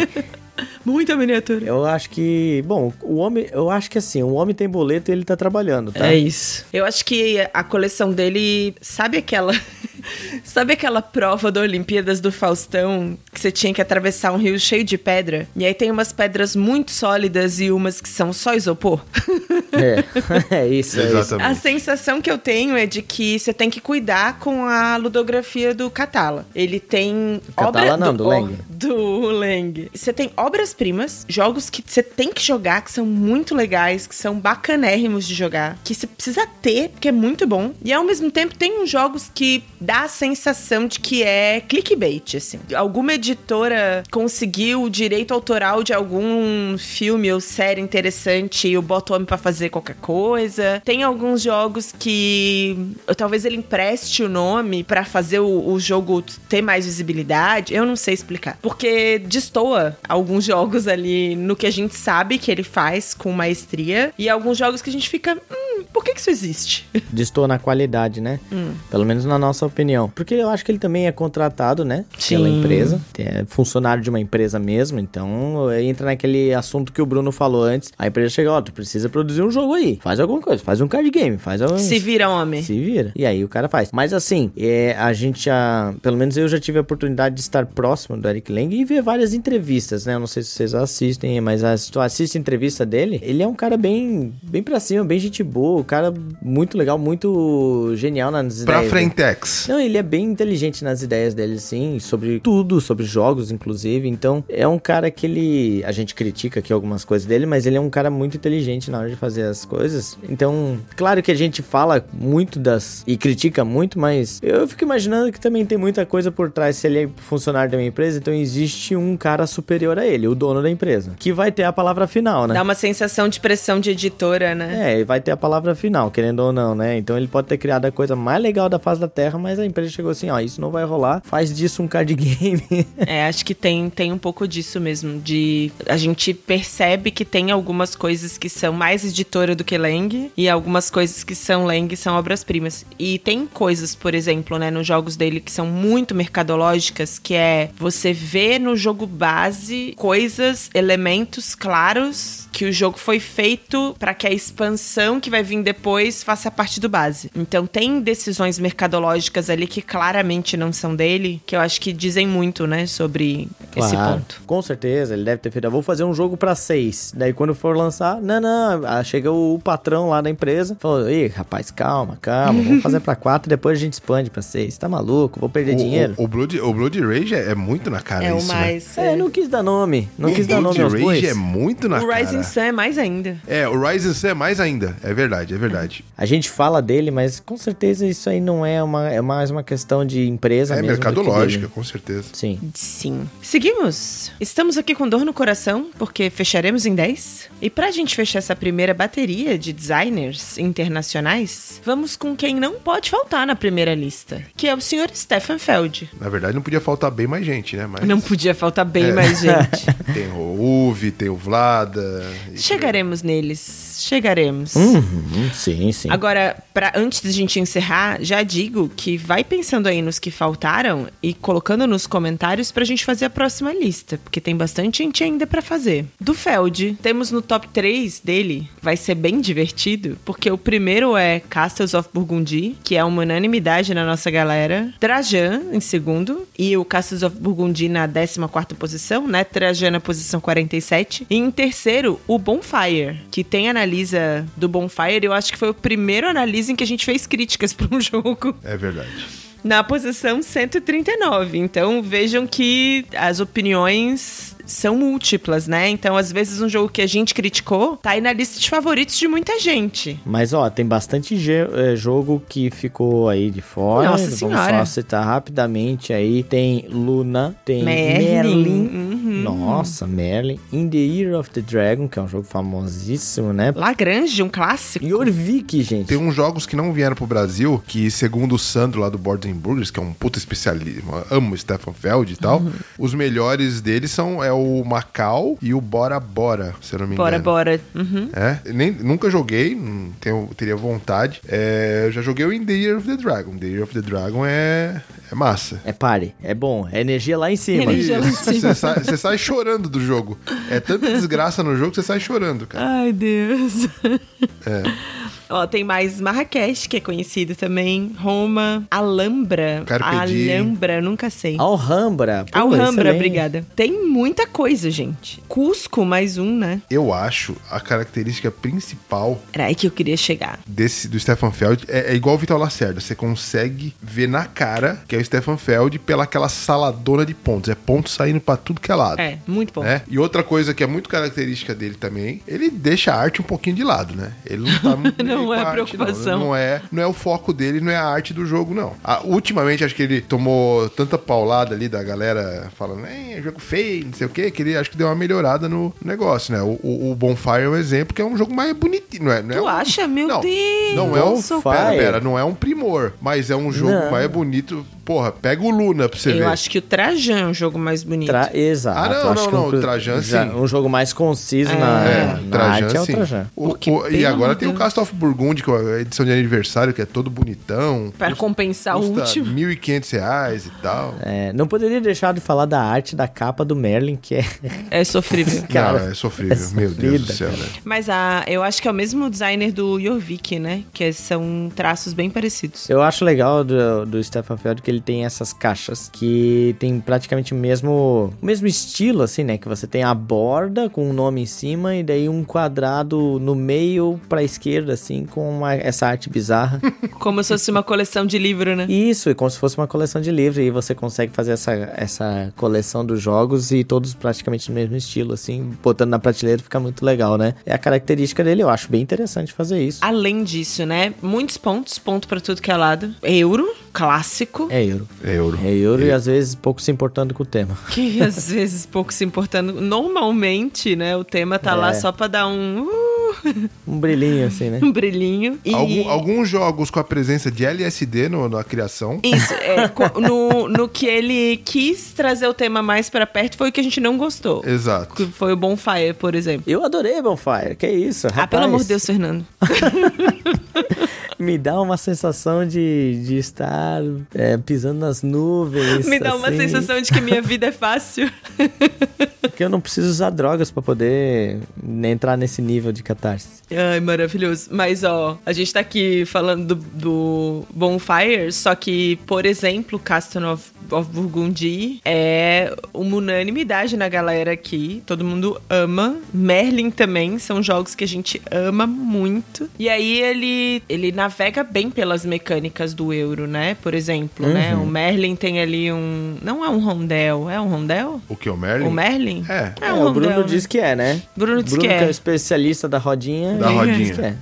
Muita miniatura. eu acho que, bom, o homem, eu acho que assim, o homem tem boleto e ele tá trabalhando, tá? É isso. Eu acho que a coleção dele. Sabe aquela. sabe aquela prova da Olimpíadas do Faustão que você tinha que atravessar um rio cheio de pedra? E aí tem umas pedras muito sólidas e umas que são só isopor? É, é isso, é isso. A Exatamente. sensação que eu tenho é de que você tem que cuidar com a ludografia do Catala. Ele tem Catala não, do Leng. Do Leng. Você tem obras-primas, jogos que você tem que jogar, que são muito legais, que são bacanérrimos de jogar, que você precisa ter, porque é muito bom. E ao mesmo tempo tem uns jogos que dá a sensação de que é clickbait, assim. Alguma editora conseguiu o direito autoral de algum filme ou série interessante e eu boto o homem pra fazer qualquer coisa. Tem alguns jogos que talvez ele empreste o nome pra fazer o, o jogo ter mais visibilidade. Eu não sei explicar. Porque destoa alguns jogos ali no que a gente sabe que ele faz com maestria e alguns jogos que a gente fica, hum, por que que isso existe? Distor na qualidade, né? Hum. Pelo menos na nossa opinião. Porque eu acho que ele também é contratado, né? Pela Sim. empresa. É funcionário de uma empresa mesmo. Então entra naquele assunto que o Bruno falou antes. A empresa chega, ó, tu precisa produzir um jogo aí. Faz alguma coisa, faz um card game, faz um. Se vira homem. Se vira. E aí o cara faz. Mas assim, é, a gente já. Pelo menos eu já tive a oportunidade de estar próximo do Eric Lang e ver várias entrevistas, né? Eu não sei se vocês assistem, mas a- se tu assiste a entrevista dele, ele é um cara bem, bem pra cima, bem gente boa, um cara muito legal, muito genial nas Pra ideias. dele. Frentex. Não, ele é bem inteligente nas ideias dele, sim, sobre tudo, sobre jogos, inclusive. Então, é um cara que ele. A gente critica aqui algumas coisas dele, mas ele é um cara muito inteligente na hora de fazer as coisas. Então, claro que a gente fala muito das. e critica muito, mas eu fico imaginando que também tem muita coisa por trás. Se ele é funcionário de uma empresa, então existe um cara superior a ele, o dono da empresa, que vai ter a palavra final, né? Dá uma sensação de pressão de editora, né? É, ele vai ter a palavra final, querendo ou não, né? Então ele pode ter criado a coisa mais legal da face da Terra, mas a empresa chegou assim, ó, isso não vai rolar, faz disso um card game. É, acho que tem, tem um pouco disso mesmo. De a gente percebe que tem algumas coisas que são mais editora do que Lang e algumas coisas que são Lang são obras-primas. E tem coisas, por exemplo, né, nos jogos dele que são muito mercadológicas, que é você vê no jogo base coisas, elementos claros que o jogo foi feito para que a expansão que vai vir depois faça parte do base. Então tem decisões mercadológicas ali que claramente não são dele, que eu acho que dizem muito, né, sobre esse Claro, ponto. Com certeza, ele deve ter feito. "Eu Vou fazer um jogo pra seis. Daí quando for lançar, não, não. Chega o patrão lá da empresa, falou: Ih, rapaz, calma, calma. Vamos fazer pra quatro, depois a gente expande pra seis. Tá maluco? Vou perder dinheiro. O, o, Blood, o Blood Rage é, é muito na cara É o isso, né? mais. É, não quis dar nome. Não quis dar nome aos Rage bois. é muito na O cara. Rising Sun é mais ainda. É, o Rising Sun é mais ainda. É verdade, é verdade. A gente fala dele, mas com certeza isso aí não é uma. É mais uma questão de empresa É mesmo. do que mercadológica, dele. com certeza. Sim. Sim. Seguimos. Estamos aqui com dor no coração, porque fecharemos em 10. E pra gente fechar essa primeira bateria de designers internacionais, vamos com quem não pode faltar na primeira lista, que é o Sr. Stefan Feld. Na verdade, não podia faltar bem mais gente, né? Mas Não podia faltar bem É. mais gente. Tem o Uve, tem o Vlada. Chegaremos neles. Chegaremos. Uhum, sim, sim. Agora, pra, antes de a gente encerrar, já digo que vai pensando aí nos que faltaram e colocando nos comentários pra gente fazer a próxima lista, porque tem bastante gente ainda pra fazer. Do Feld, temos no top 3 dele, vai ser bem divertido, porque o primeiro é Castles of Burgundy, que é uma unanimidade na nossa galera. Trajan em segundo e o Castles of Burgundy na 14ª posição, né? Trajan na posição 47. E em terceiro, o Bonfire, que tem analisa do Bonfire. Eu acho que foi o primeiro analisa em que a gente fez críticas para um jogo É verdade. na posição 139. Então vejam que as opiniões são múltiplas, né? Então, às vezes, um jogo que a gente criticou tá aí na lista de favoritos de muita gente. Mas ó, tem bastante eh, jogo que ficou aí de fora. Nossa Vamos senhora. só citar rapidamente aí. Tem Luna, tem Merlin. Merlin. Uhum. Nossa, Merlin. In the Year of the Dragon, que é um jogo famosíssimo, né? Lagrange, um clássico. Jorvik, gente. Tem uns jogos que não vieram pro Brasil, que segundo o Sandro lá do Boards and Burgers, que é um puta especialista, amo o Stefan Feld e tal, Uhum. os melhores deles são é o Macau e o Bora Bora, se eu não me engano. Bora, bora. Uhum. É, nem, nunca joguei, não tenho, teria vontade. É, eu já joguei o In the Year of the Dragon. The Year of the Dragon é, é massa. É pare, é bom. É energia lá em cima. Você sai, você sai chorando do jogo. É tanta desgraça no jogo que você sai chorando, cara. Ai, Deus. É. Ó, tem mais Marrakech, que é conhecido também. Roma. Alhambra. Carpe. Alhambra, nunca sei. Alhambra. pô, Alhambra, obrigada. Tem muita coisa, gente. Cusco, mais um, né? Eu acho a característica principal Era aí que eu queria chegar. desse do Stefan Feld é, é igual o Vital Lacerda. Você consegue ver na cara que é o Stefan Feld pela aquela saladona de pontos. É ponto saindo pra tudo que é lado. É, muito bom. né? E outra coisa que é muito característica dele também, ele deixa a arte um pouquinho de lado, né? Ele não tá muito Não é a preocupação. Não. Não é, não é o foco dele, não é a arte do jogo, não. Ah, ultimamente, acho que ele tomou tanta paulada ali da galera falando, é jogo feio, não sei o quê, que ele acho que deu uma melhorada no negócio, né? O, o, o Bonfire é um exemplo que é um jogo mais bonitinho, não é? Não é Tu um- acha? Meu não, Deus! Não é um. Pera, pera, não é um primor, mas é um jogo Não. mais bonito. Porra, pega o Luna pra você ver. Eu acho que o Trajan é um jogo mais bonito. Tra- Exato. Ah, não, acho não, que um não, pro- Trajan, sim. Um jogo mais conciso É. na, É, na Trajan, arte é o. Trajan. O- o- e agora tem o. Cast of Burgundy, que é a edição de aniversário, que é todo bonitão. Pra compensar o Custa último. 1.500 reais e tal. É, não poderia deixar de falar da arte da capa do Merlin, que é. É sofrível. Cara, não, é sofrível. é Meu Deus do céu, velho. Mas a, eu acho que é o mesmo designer do Jorvik, né? Que são traços bem parecidos. Eu acho legal do, do Stefan Feld que ele tem essas caixas que tem praticamente o mesmo, o mesmo estilo, assim, né? Que você tem a borda com um nome em cima e daí um quadrado no meio pra esquerda, assim, com uma- essa arte bizarra. Como se fosse uma coleção de livro, né? Isso, e como se fosse uma coleção de livros. E você consegue fazer essa, essa coleção dos jogos e todos praticamente no mesmo estilo, assim, botando na prateleira fica muito legal, né? É a característica dele, eu acho bem interessante fazer isso. Além disso, né? Muitos pontos, ponto pra tudo que é lado. Euro, clássico. É euro. É euro. É euro e às vezes pouco se importando com o tema. Que às vezes pouco se importando. Normalmente, né? O tema tá lá É. só pra dar um, uh, Um brilhinho, assim, né? um brilhinho. E... Algum- alguns jogos com a presença de LSD no- na criação. Isso, é, no, no que ele quis trazer o tema mais pra perto foi o que a gente não gostou. Exato. Que foi o Bonfire, por exemplo. Eu adorei Bonfire, que isso, rapaz. Ah, pelo amor de Deus, Fernando. Me dá uma sensação de, de estar é, pisando nas nuvens. Me dá uma assim. sensação de que minha vida é fácil. Porque eu não preciso usar drogas pra poder entrar nesse nível de catarse. Ai, maravilhoso. Mas, ó, a gente tá aqui falando do, do Bonfire, só que, por exemplo, Castle of, of Burgundy é uma unanimidade na galera aqui. Todo mundo ama. Merlin também, são jogos que a gente ama muito. E aí ele, ele navega bem pelas mecânicas do euro, né? Por exemplo, né? O Merlin tem ali um... Não é um rondel, é um rondel? O que, o Merlin? O Merlin? É. É, um o Bruno rondel, né? diz que é, né? Bruno diz Bruno que que é o é. especialista da rodinha. Da rodinha. diz que é.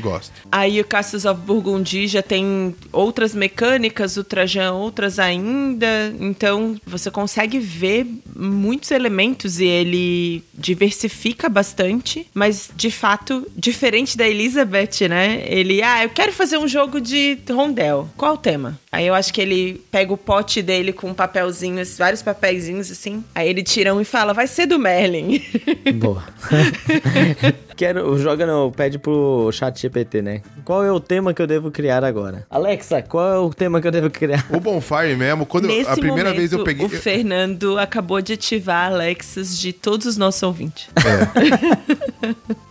Gosto. Aí o Castles of Burgundy já tem outras mecânicas, o Trajan outras ainda. Então você consegue ver muitos elementos e ele diversifica bastante. Mas de fato, diferente da Elizabeth, né? Ele, ah, eu quero fazer um jogo de rondel. Qual o tema? Aí eu acho que ele pega o pote dele com um papelzinho, vários papeizinhos assim. Aí ele tira um e fala, vai ser do Merlin. Boa. Quero, joga no, pede pro chat GPT, né? Qual é o tema que eu devo criar agora? Alexa, qual é o tema que eu devo criar? O Bonfire mesmo, quando eu- Nesse a primeira momento, vez eu peguei. o Fernando acabou de ativar Alexas de todos os nossos ouvintes.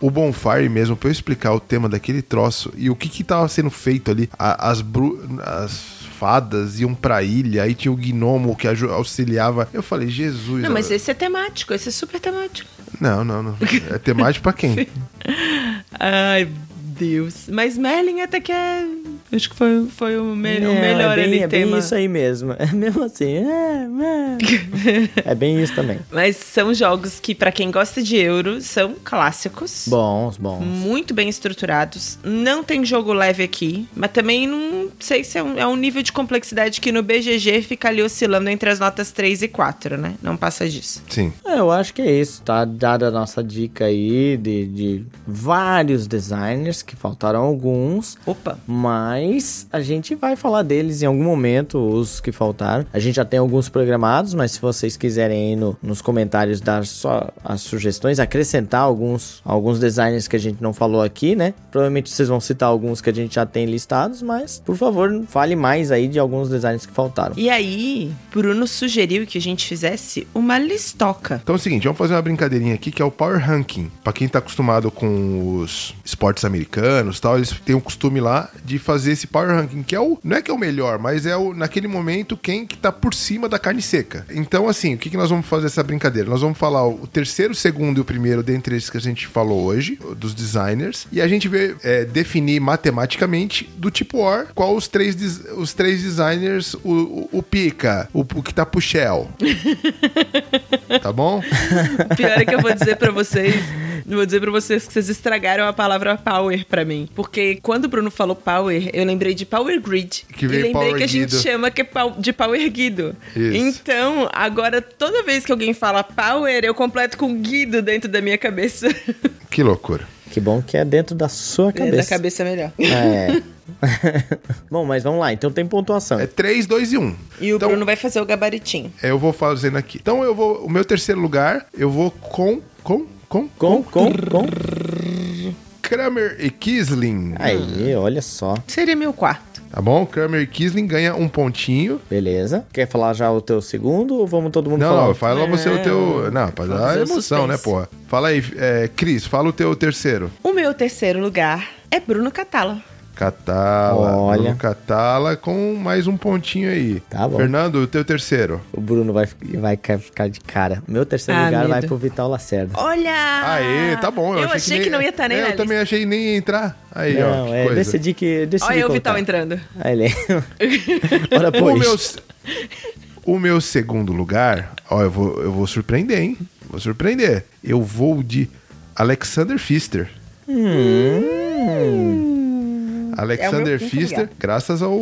O Bonfire mesmo, pra eu explicar o tema daquele troço e o que que tava sendo feito ali, a- as, bru as fadas iam pra ilha, aí tinha o gnomo que auxiliava. Eu falei, Jesus. Não, mas esse é temático, esse é super temático. Não, não, não. É temático pra quem? Ai, Deus. Mas Merlin até que é. Acho que foi, foi o, me- o É, melhor é bem, ali é bem isso aí mesmo. É mesmo assim. É, é. É bem isso também. Mas são jogos que, pra quem gosta de euro, são clássicos. Bons, bons. Muito bem estruturados. Não tem jogo leve aqui, mas também não sei se é um, é um nível de complexidade que no BGG fica ali oscilando entre as notas 3 e 4, né? Não passa disso. Sim. É, eu acho que é isso. Tá dada a nossa dica aí de, de vários designers, que faltaram alguns. Opa! Mas a gente vai falar deles em algum momento, os que faltaram. A gente já tem alguns programados, mas se vocês quiserem aí no- nos comentários dar só as sugestões, acrescentar alguns, alguns designers que a gente não falou aqui, né? Provavelmente vocês vão citar alguns que a gente já tem listados, mas por favor, fale mais aí de alguns designers que faltaram. E aí, Bruno sugeriu que a gente fizesse uma listoca. Então é o seguinte, vamos fazer uma brincadeirinha aqui que é o Power Ranking. Pra quem tá acostumado com os esportes americanos e tal, eles têm o costume lá de fazer esse Power Ranking, que é o. Não é que é o melhor, mas é o, naquele momento quem que tá por cima da carne seca. Então, assim, o que, que nós vamos fazer essa brincadeira? Nós vamos falar o terceiro, o segundo e o primeiro dentre esses que a gente falou hoje, dos designers, e a gente vai é, definir matematicamente do tipo War qual os três, os três designers, o, o, o pica, o, o que tá pro Shell. tá bom? O pior é que eu vou dizer pra vocês. Vou dizer pra vocês que vocês estragaram a palavra power pra mim. Porque quando o Bruno falou power, eu lembrei de power grid. Que veio e lembrei power que a gente guido. chama que é de power guido. Isso. Então, agora toda vez que alguém fala power, eu completo com guido dentro da minha cabeça. Que loucura. Que bom que é dentro da sua cabeça. da cabeça é melhor. É. Bom, mas vamos lá. Então tem pontuação. É 3, 2 e 1. E o então, Bruno vai fazer o gabaritinho. é, eu vou fazendo aqui. Então eu vou. O meu terceiro lugar, eu vou com. Com? Com? Com, com, com. Kramer e Kisling. Aí, olha só. Seria meu quarto. Tá bom? Kramer e Kisling ganha um pontinho. Beleza. Quer falar já o teu segundo ou vamos todo mundo Não, falar? não, fala você o teu. Não, pra Vamos dar emoção, né, suspense. porra? Fala aí, é, Cris, fala o teu terceiro. O meu terceiro lugar é Bruno Catala. Catala. Olha. Bruno Catala com mais um pontinho aí. Tá bom. Fernando, o teu terceiro. O Bruno vai, vai ficar de cara. Meu terceiro Ah, lugar vai medo. pro Vital Lacerda. Olha! Aê, tá bom. Eu, achei, que, não ia estar nem É, Eu lista. também achei que nem ia entrar. Aí, ó, Não, que é, coisa. decidi que. Decidi Olha o colocar. Vital entrando. Ah, ele é. Ora, O pois. meu, o meu segundo lugar, ó, eu vou, eu vou surpreender, hein? Vou surpreender. Eu vou de Alexander Pfister. Alexander É Pfister, lugar. graças ao,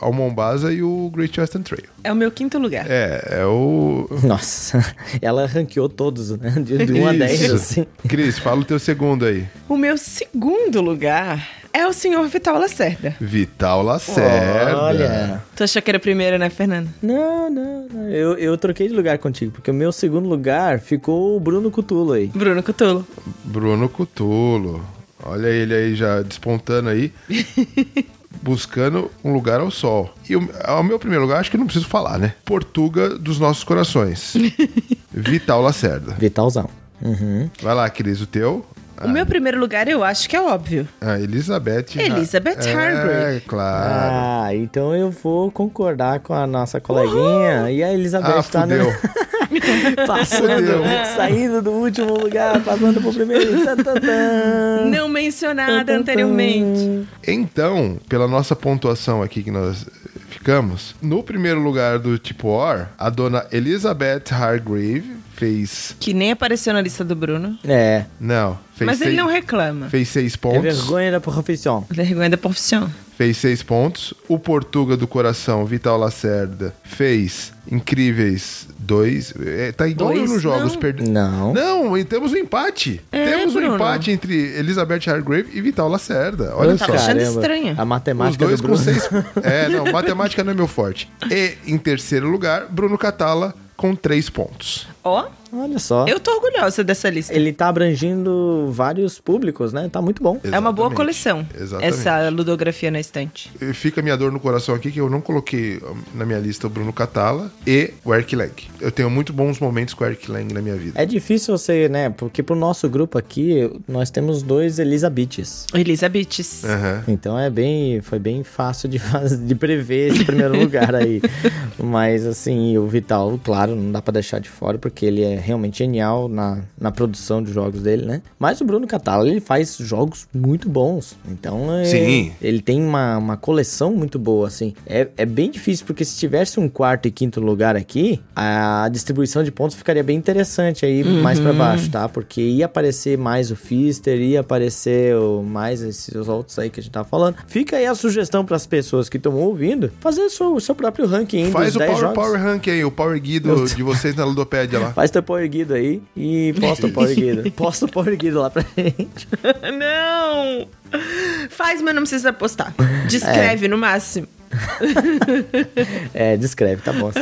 ao Mombasa e o Great Western Trail. É o meu quinto lugar. É, é o. Nossa, ela ranqueou todos, né? De, de 1 a 10, Isso. assim. Cris, fala o teu segundo aí. O meu segundo lugar é o senhor Vital Lacerda. Vital Lacerda. Olha. Tu achou que era o primeiro, né, Fernando? Não, não, não. Eu, eu troquei de lugar contigo, porque o meu segundo lugar ficou o Bruno Cutulo aí. Bruno Cutulo. Bruno Cutulo. Olha ele aí já despontando aí. buscando um lugar ao sol. E o, ao meu primeiro lugar, acho que não preciso falar, né? Portuga dos nossos corações. Vital Lacerda. Vitalzão. Uhum. Vai lá, Cris, o teu. O meu primeiro lugar eu acho que é óbvio. Ah, Elizabeth. Elizabeth Hargrave. É, claro. Ah, então eu vou concordar com a nossa coleguinha. E a Elizabeth Ah, tá fudeu. no... passando, Fudeu. saindo do último lugar, passando pro primeiro. Não mencionada anteriormente. Então, pela nossa pontuação aqui que nós ficamos, no primeiro lugar do tipo Or, a dona Elizabeth Hargrave fez. Que nem apareceu na lista do Bruno. É, Não, fez Mas seis, ele não reclama. Fez seis é pontos. vergonha da profissão. Vergonha da profissão. Fez seis pontos. O Portuga do Coração, Vital Lacerda, fez incríveis dois. É, tá igual eu Dois? nos jogos. Não. Perdi... Não. Não, e temos um empate. É, temos um Bruno. empate entre Elizabeth Hargrave e Vital Lacerda. Olha Nossa, só. tava achando estranho. A Os matemática dois do com Bruno. seis. É, não, matemática não é meu forte. E em terceiro lugar, Bruno Catala com três pontos. Ó, Olha só. eu tô orgulhosa dessa lista. Ele tá abrangindo vários públicos, né? Tá muito bom. É uma boa Exatamente. coleção. Exatamente. Essa ludografia na estante. E Fica a minha dor no coração aqui que eu não coloquei na minha lista o Bruno Catala e o Eric Lang. Eu tenho muito bons momentos com o Eric Lang na minha vida. É difícil você, né? Porque pro nosso grupo aqui, nós temos dois Elizabeths. Elizabeths. Aham. Então é bem, foi bem fácil de, faz- de prever esse primeiro lugar aí. Mas assim, o Vital, claro, não dá pra deixar de fora, porque ele é realmente genial na, na produção de jogos dele, né? Mas o Bruno Catala, ele faz jogos muito bons. Então é, Sim. ele tem uma, uma coleção muito boa, assim. É, é bem difícil, porque se tivesse um quarto e quinto lugar aqui, a distribuição de pontos ficaria bem interessante aí mais pra baixo, tá? Porque ia aparecer mais o Fister, ia aparecer o- mais esses outros aí que a gente tava falando. Fica aí a sugestão pras pessoas que estão ouvindo, fazer o seu, seu próprio ranking Faz dos o 10 Power, jogos. Power Rank aí, o Power Guido de vocês na Ludopédia lá. Faz teu Power Guido aí e posta o Power Guido. Posta o Power Guido lá pra gente. não! Faz, mas não precisa postar. Descreve no máximo. É, descreve, tá bom.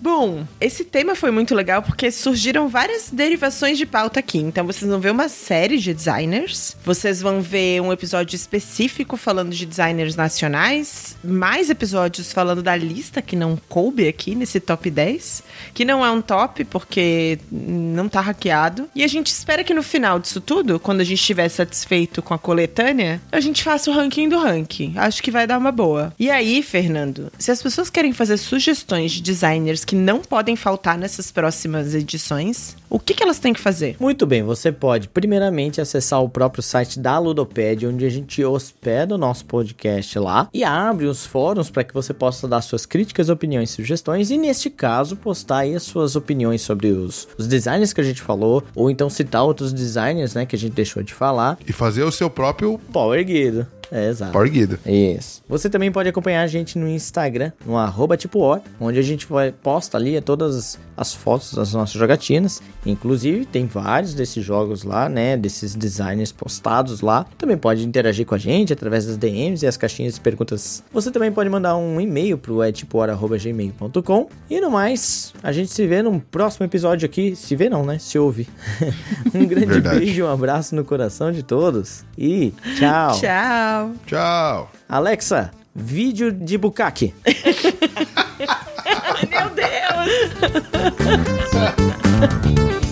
Bom, esse tema foi muito legal porque surgiram várias derivações de pauta aqui. Então vocês vão ver uma série de designers, vocês vão ver um episódio específico falando de designers nacionais, mais episódios falando da lista que não coube aqui nesse top 10, que não é um top porque não tá hackeado. E a gente espera que no final disso tudo, quando a gente estiver satisfeito com a coletânea, a gente faça o ranking do ranking. Acho que vai dar uma boa. E aí, Fernando, se as pessoas querem fazer sugestões de designers que não podem faltar nessas próximas edições, o que, que elas têm que fazer? Muito bem, você pode primeiramente acessar o próprio site da Ludopédia, onde a gente hospeda o nosso podcast lá e abre os fóruns para que você possa dar suas críticas, opiniões, sugestões e neste caso postar aí as suas opiniões sobre os, os designers que a gente falou ou então citar outros designers, né, que a gente deixou de falar. E fazer o seu próprio Power Guido. É, exato. Power Guido. Isso. Você também pode acompanhar a gente no Instagram, no arroba tipo or, onde a gente vai, posta ali todas as fotos das nossas jogatinas. Inclusive, tem vários desses jogos lá, né? Desses designers postados lá. Também pode interagir com a gente através das DMs e as caixinhas de perguntas. Você também pode mandar um e-mail pro etipohora.gmail.com. E no mais, a gente se vê num próximo episódio aqui. Se vê não, né? Se ouve. um grande Verdade. beijo e um abraço no coração de todos. E tchau. Tchau! Tchau. Alexa, vídeo de bucaque. Meu Deus!